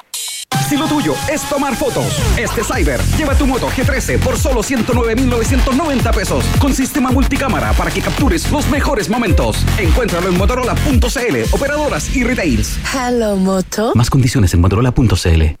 Si lo tuyo es tomar fotos, este Cyber lleva tu Moto G13 por solo 109.990 pesos con sistema multicámara para que captures los mejores momentos. Encuéntralo en motorola.cl, operadoras y retails. Hello, Moto. Más condiciones en motorola.cl.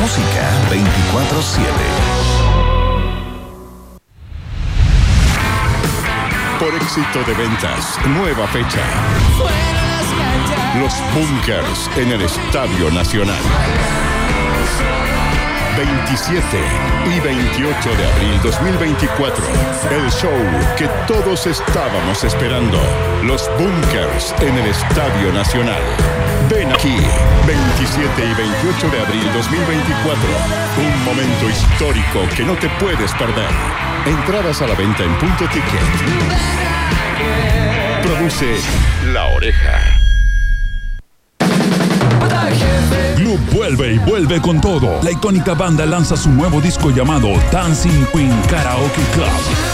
Música 24-7. Por éxito de ventas, nueva fecha. Los Bunkers en el Estadio Nacional. 27 y 28 de abril 2024. El show que todos estábamos esperando. Los Bunkers en el Estadio Nacional. Ven aquí, 27 y 28 de abril 2024. Un momento histórico que no te puedes perder. Entradas a la venta en punto ticket. Produce La Oreja. Club vuelve y vuelve con todo. La icónica banda lanza su nuevo disco llamado Dancing Queen Karaoke Club.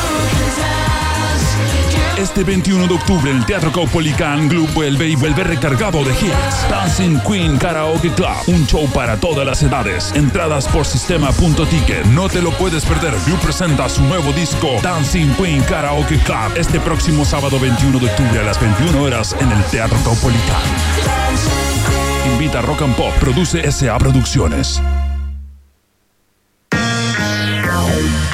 Este 21 de octubre el Teatro Caupolicán Club vuelve y vuelve recargado de hits. Dancing Queen Karaoke Club, un show para todas las edades. Entradas por sistema.ticket. No te lo puedes perder. Club presenta su nuevo disco Dancing Queen Karaoke Club este próximo sábado 21 de octubre a las 21 horas en el Teatro Caupolicán. Invita a Rock and Pop, produce SA Producciones.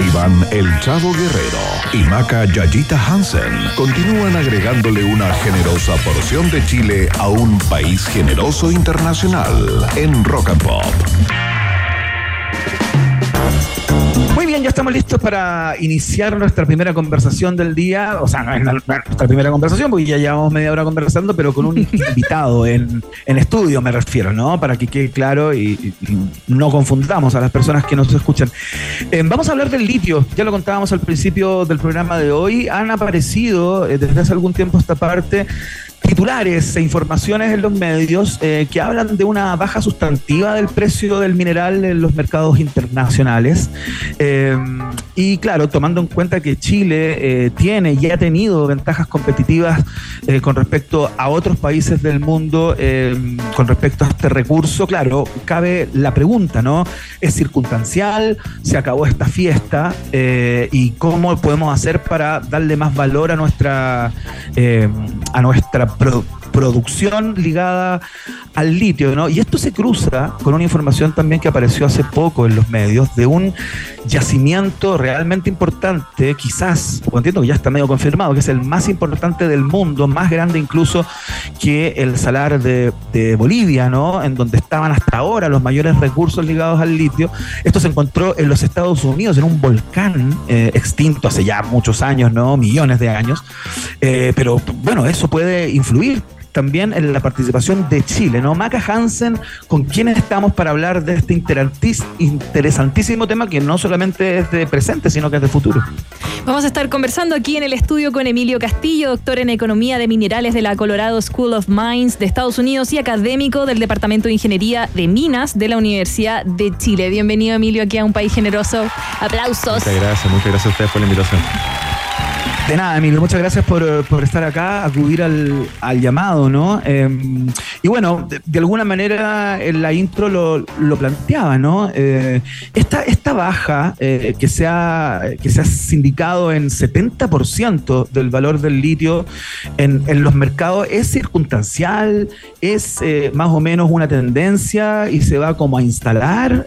Iván El Chavo Guerrero y Maca Yayita Hansen continúan agregándole una generosa porción de Chile a un país generoso internacional en Rock and Pop. Ya estamos listos para iniciar nuestra primera conversación del día. O sea, no es la- nuestra primera conversación, porque ya llevamos media hora conversando, pero con un invitado en, en estudio, me refiero, ¿no? Para que quede claro y, y- y no confundamos a las personas que nos escuchan. Eh, vamos a hablar del litio. Ya lo contábamos al principio del programa de hoy. Han aparecido eh, desde hace algún tiempo esta parte titulares e informaciones en los medios eh, que hablan de una baja sustantiva del precio del mineral en los mercados internacionales. Eh, y claro, tomando en cuenta que Chile eh, tiene y ha tenido ventajas competitivas con respecto a otros países del mundo, con respecto a este recurso, claro, cabe la pregunta, ¿no? ¿Es circunstancial? ¿Se acabó esta fiesta? ¿Y cómo podemos hacer para darle más valor a nuestra, a nuestra pro- producción ligada al litio, ¿no? Y esto se cruza con una información también que apareció hace poco en los medios de un yacimiento realmente importante, quizás, o entiendo que ya está medio confirmado, que es el más importante del mundo, más grande incluso que el salar de, Bolivia, ¿no? En donde estaban hasta ahora los mayores recursos ligados al litio. Esto se encontró en los Estados Unidos, en un volcán eh, extinto hace ya muchos años, ¿no? Millones de años. Eh, pero bueno, eso puede influir también en la participación de Chile, ¿no? Maca Hansen, con quien estamos para hablar de este interesantísimo tema que no solamente es de presente, sino que es de futuro. Vamos a estar conversando aquí en el estudio con Emilio Castillo, doctor en Economía de Minerales de la Colorado School of Mines de Estados Unidos y académico del Departamento de Ingeniería de Minas de la Universidad de Chile. Bienvenido, Emilio, aquí a un país generoso. Aplausos. Muchas gracias, muchas gracias a ustedes por la invitación. De nada, Emilio, muchas gracias por, eh, por estar acá, acudir al, al llamado, ¿no? Eh, y bueno, de, alguna manera en la intro lo, lo planteaba, ¿no? Eh, esta, esta baja eh, que, se ha, que se sindicado en 70% del valor del litio en, en los mercados es circunstancial, es más o menos una tendencia y se va como a instalar.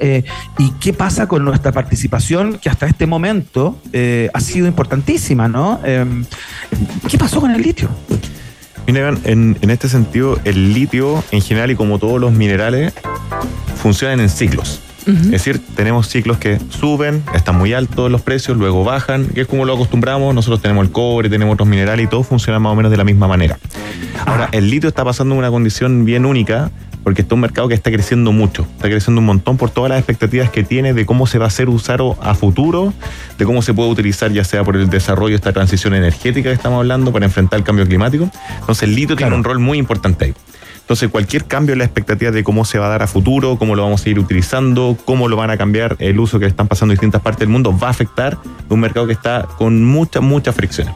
¿Y qué pasa con nuestra participación que hasta este momento ha sido importantísima, ¿no? Eh, ¿Qué pasó con el litio? Mira, en, en este sentido, el litio en general y como todos los minerales funcionan en ciclos. Es decir, tenemos ciclos que suben, están muy altos los precios, luego bajan, que es como lo acostumbramos. Nosotros tenemos el cobre, tenemos otros minerales y todo funciona más o menos de la misma manera. Ahora, el litio está pasando una condición bien única porque está un mercado que está creciendo mucho, está creciendo un montón por todas las expectativas que tiene de cómo se va a hacer usar a futuro, de cómo se puede utilizar ya sea por el desarrollo de esta transición energética que estamos hablando para enfrentar el cambio climático. Entonces el litio tiene un rol muy importante ahí. Entonces, cualquier cambio en la expectativa de cómo se va a dar a futuro, cómo lo vamos a ir utilizando, cómo lo van a cambiar el uso que están pasando en distintas partes del mundo, va a afectar un mercado que está con muchas, muchas fricciones.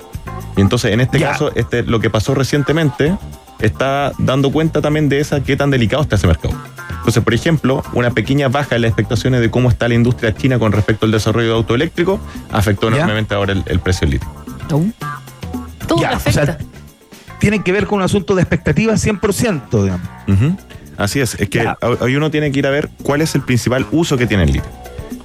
Y entonces, en este caso, este, lo que pasó recientemente está dando cuenta también de esa qué tan delicado está ese mercado. Entonces, por ejemplo, una pequeña baja en las expectaciones de cómo está la industria china con respecto al desarrollo de auto eléctrico afectó enormemente ahora el, precio del litio. Todo afecta. tiene que ver con un asunto de expectativas 100%, digamos. Así es, es que hoy uno tiene que ir a ver cuál es el principal uso que tiene el litio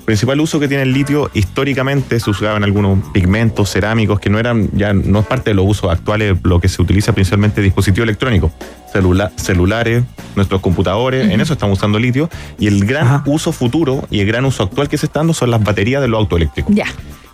principal uso que tiene el litio históricamente se usaban algunos pigmentos cerámicos que no eran ya no es parte de los usos actuales lo que se utiliza principalmente dispositivos electrónicos celulares nuestros computadores en eso estamos usando litio y el gran uso futuro y el gran uso actual que se está dando son las baterías de los autos eléctricos ya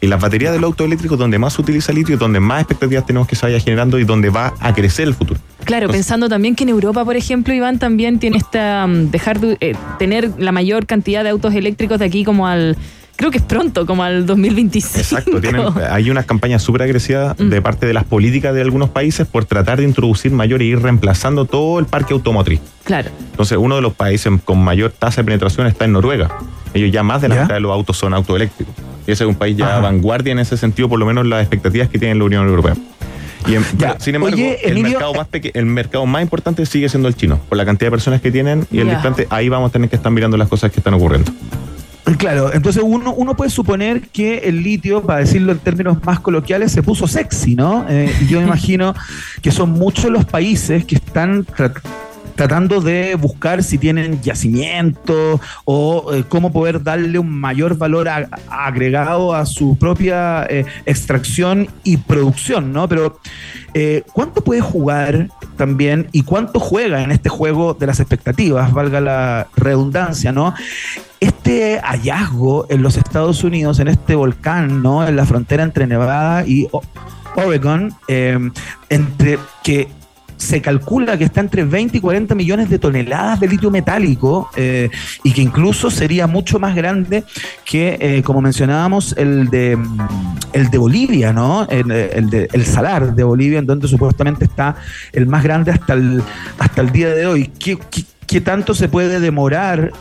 y las baterías del auto eléctrico donde más se utiliza litio, donde más expectativas tenemos que se vaya generando y donde va a crecer el futuro. Claro, pensando también que en Europa, por ejemplo, Iván, también tiene esta mm, dejar de eh, tener la mayor cantidad de autos eléctricos de aquí como al creo que es pronto, como al 2025. Exacto, hay unas campañas súper agresivas mm. de parte de las políticas de algunos países por tratar de introducir mayor e ir reemplazando todo el parque automotriz. Claro. Entonces, uno de los países con mayor tasa de penetración está en Noruega. Ellos ya más de la mitad de los autos son autoeléctricos. Y ese es un país ya vanguardia en ese sentido, por lo menos las expectativas que tiene la Unión Europea. Y sin embargo, el, mercado más el mercado más importante sigue siendo el chino, por la cantidad de personas que tienen y el distante, ahí vamos a tener que estar mirando las cosas que están ocurriendo. Claro, entonces uno, uno puede suponer que el litio, para decirlo en términos más coloquiales, se puso sexy, ¿no? Eh, yo me imagino que son muchos los países que están tratando de buscar si tienen yacimiento o eh, cómo poder darle un mayor valor agregado a su propia eh, extracción y producción, ¿no? Pero eh, ¿cuánto puede jugar también y cuánto juega en este juego de las expectativas, valga la redundancia, ¿no? Este hallazgo en los Estados Unidos, en este volcán, ¿no? En la frontera entre Nevada y Oregon, entre que se calcula que está entre 20 y 40 millones de toneladas de litio metálico eh, y que incluso sería mucho más grande que, eh, como mencionábamos, el de, el de Bolivia, ¿no? El, de, el Salar de Bolivia, en donde supuestamente está el más grande hasta el, hasta el día de hoy. ¿Qué, qué tanto se puede demorar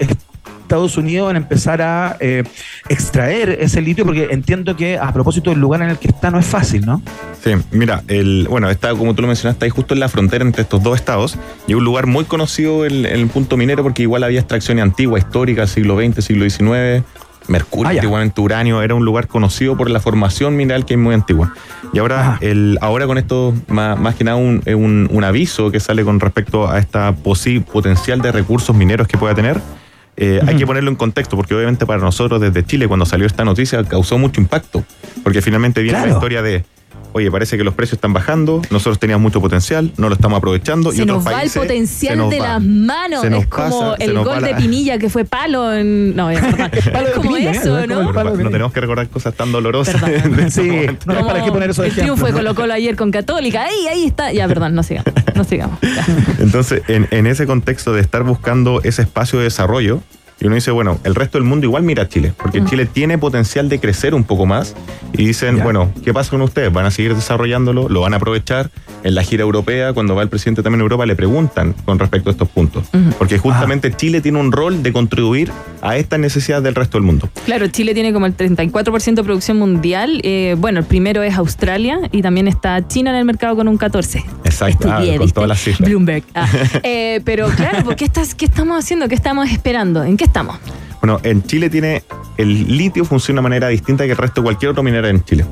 Estados Unidos en empezar a eh, extraer ese litio? Porque entiendo que a propósito del lugar en el que está no es fácil, ¿no? Sí, mira, el, bueno, está, como tú lo mencionaste, ahí justo en la frontera entre estos dos estados y un lugar muy conocido en, el punto minero porque igual había extracciones antiguas, históricas, siglo XX, siglo XIX. Mercurio, ah, antiguamente uranio, era un lugar conocido por la formación mineral que es muy antigua. Y ahora, el, ahora con esto, más, más que nada, un, un, un, aviso que sale con respecto a esta potencial de recursos mineros que pueda tener, eh, hay que ponerlo en contexto, porque obviamente para nosotros desde Chile, cuando salió esta noticia, causó mucho impacto, porque finalmente viene la historia de oye, parece que los precios están bajando, nosotros teníamos mucho potencial, no lo estamos aprovechando. Se y nos va el potencial de las manos. es como el gol de Pinilla que fue palo en. No, es, como eso, ¿no? No tenemos que recordar cosas tan dolorosas. sí, no es para qué poner eso El triunfo de Colo Colo ayer con Católica. Ahí, ahí está. Ya, perdón, no sigamos. No sigamos. Entonces, en, en ese contexto de estar buscando ese espacio de desarrollo, y uno dice, bueno, el resto del mundo igual mira a Chile, porque mm. Chile tiene potencial de crecer un poco más. Y dicen, bueno, ¿qué pasa con ustedes? ¿Van a seguir desarrollándolo? ¿Lo van a aprovechar? En la gira europea, cuando va el presidente también a Europa, le preguntan con respecto a estos puntos. Porque justamente Chile tiene un rol de contribuir a estas necesidades del resto del mundo. Claro, Chile tiene como el 34% de producción mundial. Eh, bueno, el primero es Australia y también está China en el mercado con un 14%. Exacto, ah, con todas las cifras. Bloomberg. Ah. Eh, pero claro, ¿qué, estás, ¿qué estamos haciendo? ¿Qué estamos esperando? ¿En qué estamos? Bueno, en Chile tiene el litio funciona de una manera distinta que el resto de cualquier otro minero en Chile.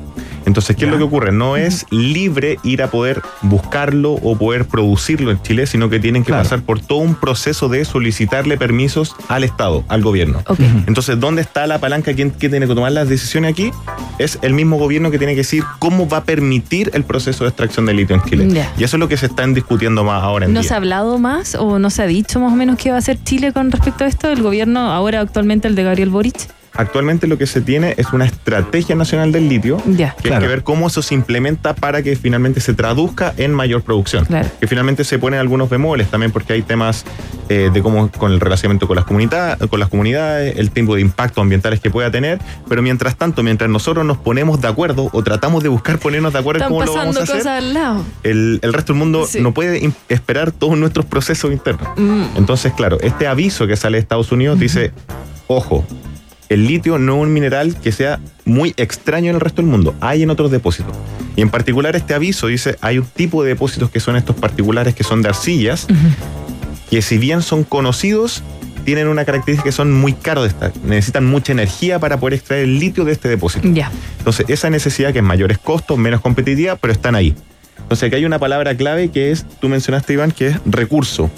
Entonces, ¿qué es lo que ocurre? No es libre ir a poder buscarlo o poder producirlo en Chile, sino que tienen que pasar por todo un proceso de solicitarle permisos al Estado, al gobierno. Entonces, ¿dónde está la palanca? ¿Quién, tiene que tomar las decisiones aquí? Es el mismo gobierno que tiene que decir cómo va a permitir el proceso de extracción de litio en Chile. Y eso es lo que se está discutiendo más ahora en ¿No se ha hablado más o no se ha dicho más o menos qué va a hacer Chile con respecto a esto? El gobierno, ahora actualmente el de Gabriel Boric. actualmente lo que se tiene es una estrategia nacional del litio, Ya. que hay que ver cómo eso se implementa para que finalmente se traduzca en mayor producción. Claro. Que finalmente se ponen algunos bemoles también porque hay temas eh, de cómo con el relacionamiento con las, comunidades, con las comunidades, el tipo de impactos ambientales que pueda tener, pero mientras tanto, mientras nosotros nos ponemos de acuerdo o tratamos de buscar ponernos de acuerdo en Están cómo lo vamos a hacer, cosas al lado. el, el resto del mundo Sí. no puede esperar todos nuestros procesos internos. Mm. Entonces, claro, este aviso que sale de Estados Unidos dice, ojo, el litio no es un mineral que sea muy extraño en el resto del mundo, hay en otros depósitos. Y en particular este aviso dice, hay un tipo de depósitos que son estos particulares que son de arcillas, que si bien son conocidos, tienen una característica que son muy caros de estar. Necesitan mucha energía para poder extraer el litio de este depósito. Entonces, esa necesidad que es mayores costos, menos competitiva, pero están ahí. Entonces, aquí hay una palabra clave que es, tú mencionaste, Iván, que es recurso.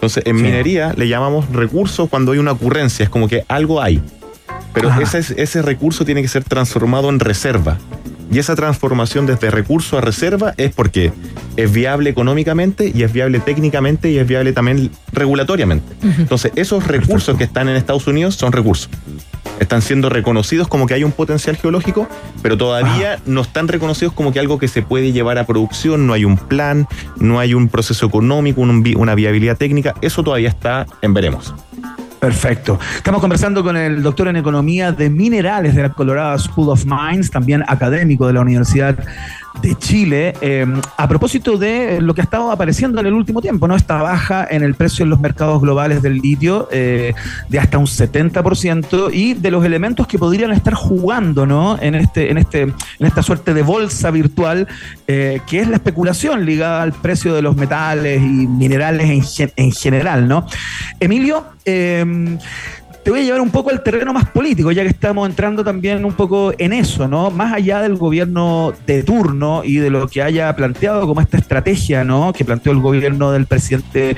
Entonces, en Sí. minería le llamamos recurso cuando hay una ocurrencia, es como que algo hay. Pero ese, es- ese recurso tiene que ser transformado en reserva. Y esa transformación desde recurso a reserva es porque es viable económicamente y es viable técnicamente y es viable también regulatoriamente. Entonces, esos recursos que están en Estados Unidos son recursos. Están siendo reconocidos como que hay un potencial geológico, pero todavía no están reconocidos como que algo que se puede llevar a producción, no hay un plan, no hay un proceso económico, un una viabilidad técnica, eso todavía está en veremos. Perfecto. Estamos conversando con el doctor en Economía de Minerales de la Colorado School of Mines, también académico de la Universidad de Chile, eh, a propósito de lo que ha estado apareciendo en el último tiempo, ¿no? Esta baja en el precio en los mercados globales del litio eh, de hasta un 70% y de los elementos que podrían estar jugando, ¿no? En este, en este, en esta suerte de bolsa virtual, eh, que es la especulación ligada al precio de los metales y minerales en, en general, ¿no? Emilio, eh, te voy a llevar un poco al terreno más político, ya que estamos entrando también un poco en eso, ¿no? Más allá del gobierno de turno y de lo que haya planteado como esta estrategia, ¿no? Que planteó el gobierno del presidente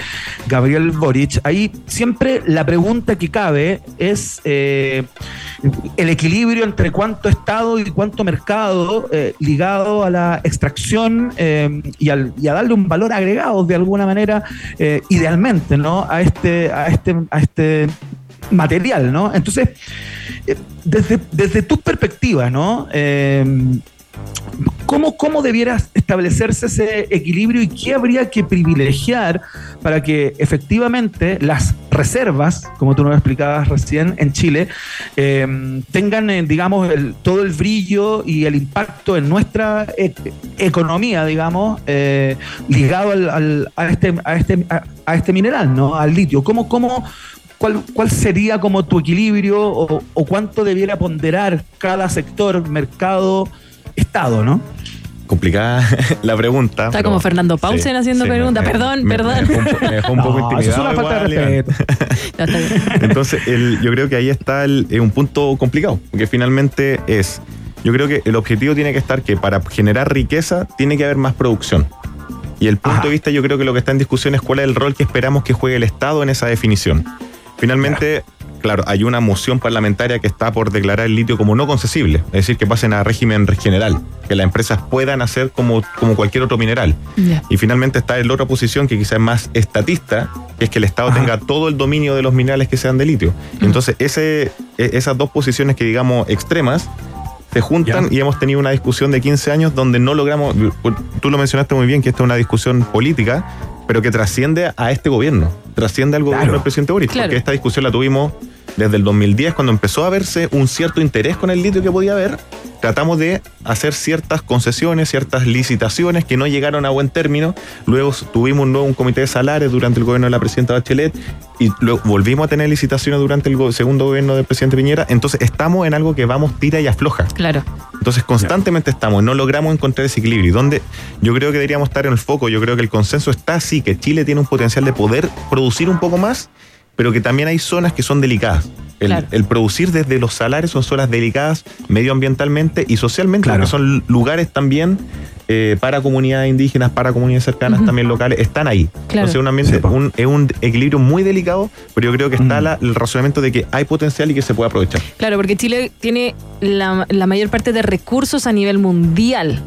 Gabriel Boric, ahí siempre la pregunta que cabe es eh, el equilibrio entre cuánto Estado y cuánto mercado eh, ligado a la extracción eh, y, y a darle un valor agregado de alguna manera, idealmente, ¿no? A este, a este, a este material, ¿no? Entonces, eh, desde, desde tu perspectiva, ¿no? Eh, ¿Cómo, ¿Cómo debiera establecerse ese equilibrio y qué habría que privilegiar para que efectivamente las reservas, como tú nos explicabas recién en Chile, eh, tengan, digamos, todo el brillo y el impacto en nuestra e- economía, digamos, ligado al- a, este, a, este, a este mineral, ¿no? Al litio. ¿Cómo, cómo, cuál, ¿Cuál sería como tu equilibrio o, o cuánto debiera ponderar cada sector, mercado, Estado, ¿no? Complicada la pregunta. Está pero- como Fernando Pausen sí, haciendo sí, preguntas. Perdón, me- perdón. Me dejó un, po- me dejó un poco No, eso es una falta de igual, respeto. Está bien. Entonces, el- yo creo que ahí está el- eh, un punto complicado, porque finalmente es, yo creo que el objetivo tiene que estar que para generar riqueza tiene que haber más producción. Y el punto Ajá. de vista yo creo que lo que está en discusión es cuál es el rol que esperamos que juegue el Estado en esa definición. Finalmente, claro, hay una moción parlamentaria que está por declarar el litio como no concesible, es decir, que pasen a régimen general, que las empresas puedan hacer como, como cualquier otro mineral. Y finalmente está la otra posición que quizás es más estatista, que es que el Estado Ajá. tenga todo el dominio de los minerales que sean de litio. Entonces, ese, e- esas dos posiciones que digamos extremas se juntan y hemos tenido una discusión de 15 años donde no logramos, tú lo mencionaste muy bien, que esta es una discusión política, pero que trasciende a este gobierno, trasciende al gobierno Claro. del presidente Boric, Claro. porque esta discusión la tuvimos desde el 2010, cuando empezó a verse un cierto interés con el litio que podía haber, tratamos de hacer ciertas concesiones, ciertas licitaciones que no llegaron a buen término. Luego tuvimos un nuevo un comité de salarios durante el gobierno de la presidenta Bachelet y luego volvimos a tener licitaciones durante el go- segundo gobierno del presidente Piñera. Entonces estamos en algo que vamos tira y afloja. Claro. Entonces constantemente estamos, no logramos encontrar ese equilibrio. Y donde yo creo que deberíamos estar en el foco, yo creo que el consenso está así, que Chile tiene un potencial de poder producir un poco más, pero que también hay zonas que son delicadas. El, Claro. el producir desde los salarios son zonas delicadas medioambientalmente y socialmente, Claro. porque son lugares también eh, para comunidades indígenas, para comunidades cercanas, también locales, están ahí. Claro. Entonces un ambiente, Sí, po. un- es un equilibrio muy delicado, pero yo creo que está Mm. la- el razonamiento de que hay potencial y que se puede aprovechar. Claro, porque Chile tiene la, la mayor parte de recursos a nivel mundial.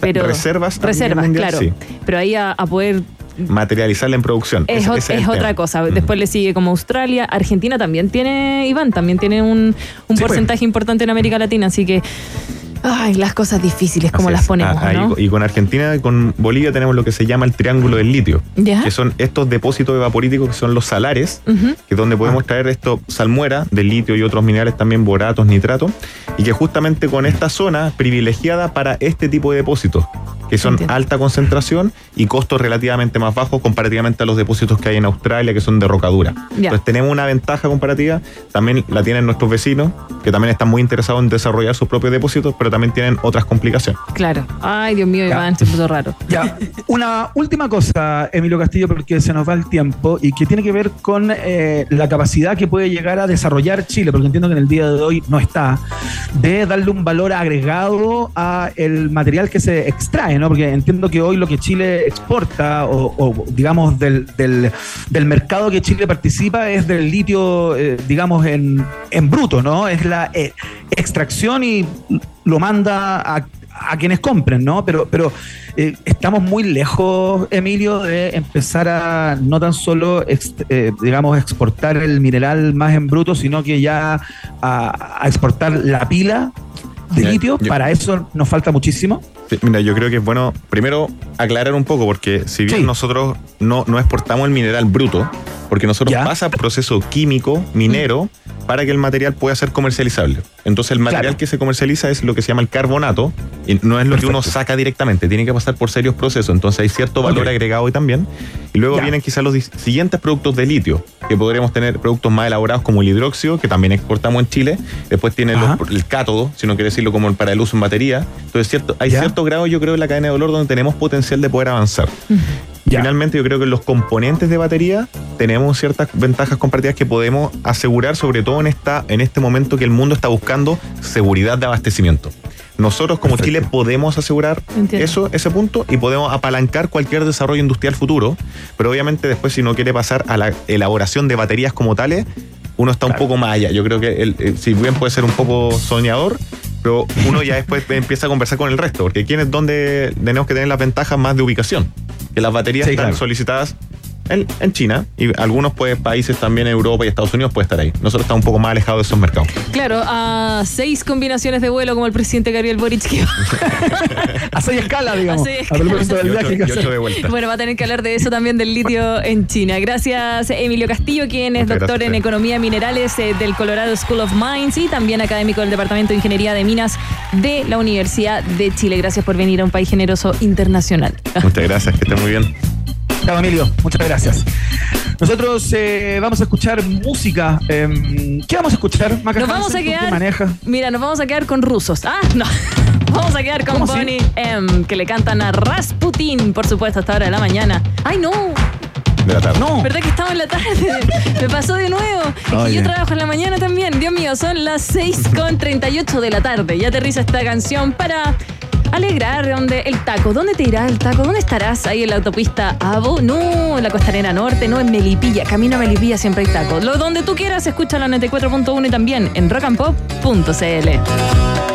Pero, Reservas Reservas, mundial, claro. sí. Pero ahí a, a poder materializarla en producción. Es, otra tema. cosa. Después le sigue como Australia. Argentina también tiene, Iván, también tiene un, un Sí, pues. porcentaje importante en América Latina. Así que, ay, las cosas difíciles, como Así las es. ponemos, Ah, co- Y con Argentina con Bolivia tenemos lo que se llama el triángulo del litio, ¿Ya? que son estos depósitos evaporíticos que son los salares, que es donde Ah. podemos traer esto salmuera de litio y otros minerales también, boratos, nitratos, y que justamente con esta zona privilegiada para este tipo de depósitos, que son Entiendo. alta concentración y costos relativamente más bajos comparativamente a los depósitos que hay en Australia, que son de rocadura. Entonces tenemos una ventaja comparativa, también la tienen nuestros vecinos, que también están muy interesados en desarrollar sus propios depósitos, pero también tienen otras complicaciones. Claro. Ay, Dios mío. Iván, se puso raro. Ya, una última cosa, Emilio Castillo, porque se nos va el tiempo y que tiene que ver con eh, la capacidad que puede llegar a desarrollar Chile, porque entiendo que en el día de hoy no está, de darle un valor agregado a el material que se extrae, ¿no? Porque entiendo que hoy lo que Chile exporta o, o, digamos del, del, del mercado que Chile participa es del litio, eh, digamos, en, en bruto, ¿no? Es la eh, extracción y lo manda a, a quienes compren, ¿no? Pero, pero eh, estamos muy lejos, Emilio, de empezar a no tan solo, ex- eh, digamos, exportar el mineral más en bruto, sino que ya a, a exportar la pila de litio. Para eso nos falta muchísimo. Mira, yo creo que es bueno primero aclarar un poco, porque si bien Sí. nosotros no, no exportamos el mineral bruto, porque nosotros Ya. pasa proceso químico, minero, para que el material pueda ser comercializable. Entonces el material Claro. que se comercializa es lo que se llama el carbonato, y no es lo que uno saca directamente, tiene que pasar por serios procesos, entonces hay cierto valor agregado ahí también. Y luego Ya. vienen quizás los siguientes productos de litio, que podríamos tener productos más elaborados como el hidróxido, que también exportamos en Chile, después tiene el cátodo, si no quiere decirlo como el para el uso en batería. Entonces cierto, hay Ya. cierto grado, yo creo, en la cadena de dolor donde tenemos potencial de poder avanzar. Ya. Finalmente, yo creo que en los componentes de batería tenemos ciertas ventajas comparativas que podemos asegurar, sobre todo en, esta, en este momento que el mundo está buscando seguridad de abastecimiento. Nosotros como Perfecto. Chile podemos asegurar Entiendo. eso, ese punto y podemos apalancar cualquier desarrollo industrial futuro, pero obviamente después si no quiere pasar a la elaboración de baterías como tales, uno está un poco más allá. Yo creo que el- el- si bien puede ser un poco soñador, pero uno ya después empieza a conversar con el resto, porque aquí es donde tenemos que tener las ventajas más de ubicación, que las baterías Sí, están claro. solicitadas en, en China y algunos pues, países también, Europa y Estados Unidos, puede estar ahí. Nosotros estamos un poco más alejados de esos mercados. Claro, a seis combinaciones de vuelo como el presidente Gabriel Boric. que- A seis escalas, digamos. A seis A propósito del Y ocho, viaje que y ocho hace. de vuelta. Bueno, va a tener que hablar de eso también del litio en China. Gracias, Emilio Castillo, quien es Muchas doctor gracias, en. Economía Minerales eh, del Colorado School of Mines y también académico del Departamento de Ingeniería de Minas de la Universidad de Chile. Gracias por venir a un país generoso internacional. Muchas gracias, que estén muy bien. Chao, Emilio. Muchas gracias. Nosotros eh, vamos a escuchar música. Em, ¿Qué vamos a escuchar, Maca Nos vamos Hansen? a ¿Tú qué quedar. maneja? Mira, nos vamos a quedar con rusos. Ah, no. Vamos a quedar con. Bonnie M, que le cantan a Rasputin, por supuesto, hasta hora de la mañana. ¡Ay, no! De la tarde. No. ¿Verdad que estamos en la tarde? Me pasó de nuevo. Es que yo trabajo en la mañana también. Dios mío, son las 6 con 38 de la tarde. Ya aterriza esta canción para alegrar donde el taco. ¿Dónde te irá el taco? ¿Dónde estarás? Ahí en la autopista Avo. No, en la costanera norte, no, en Melipilla. Camino a Melipilla siempre hay taco. Lo donde tú quieras, escucha la 94.1 y también en rockandpop.cl.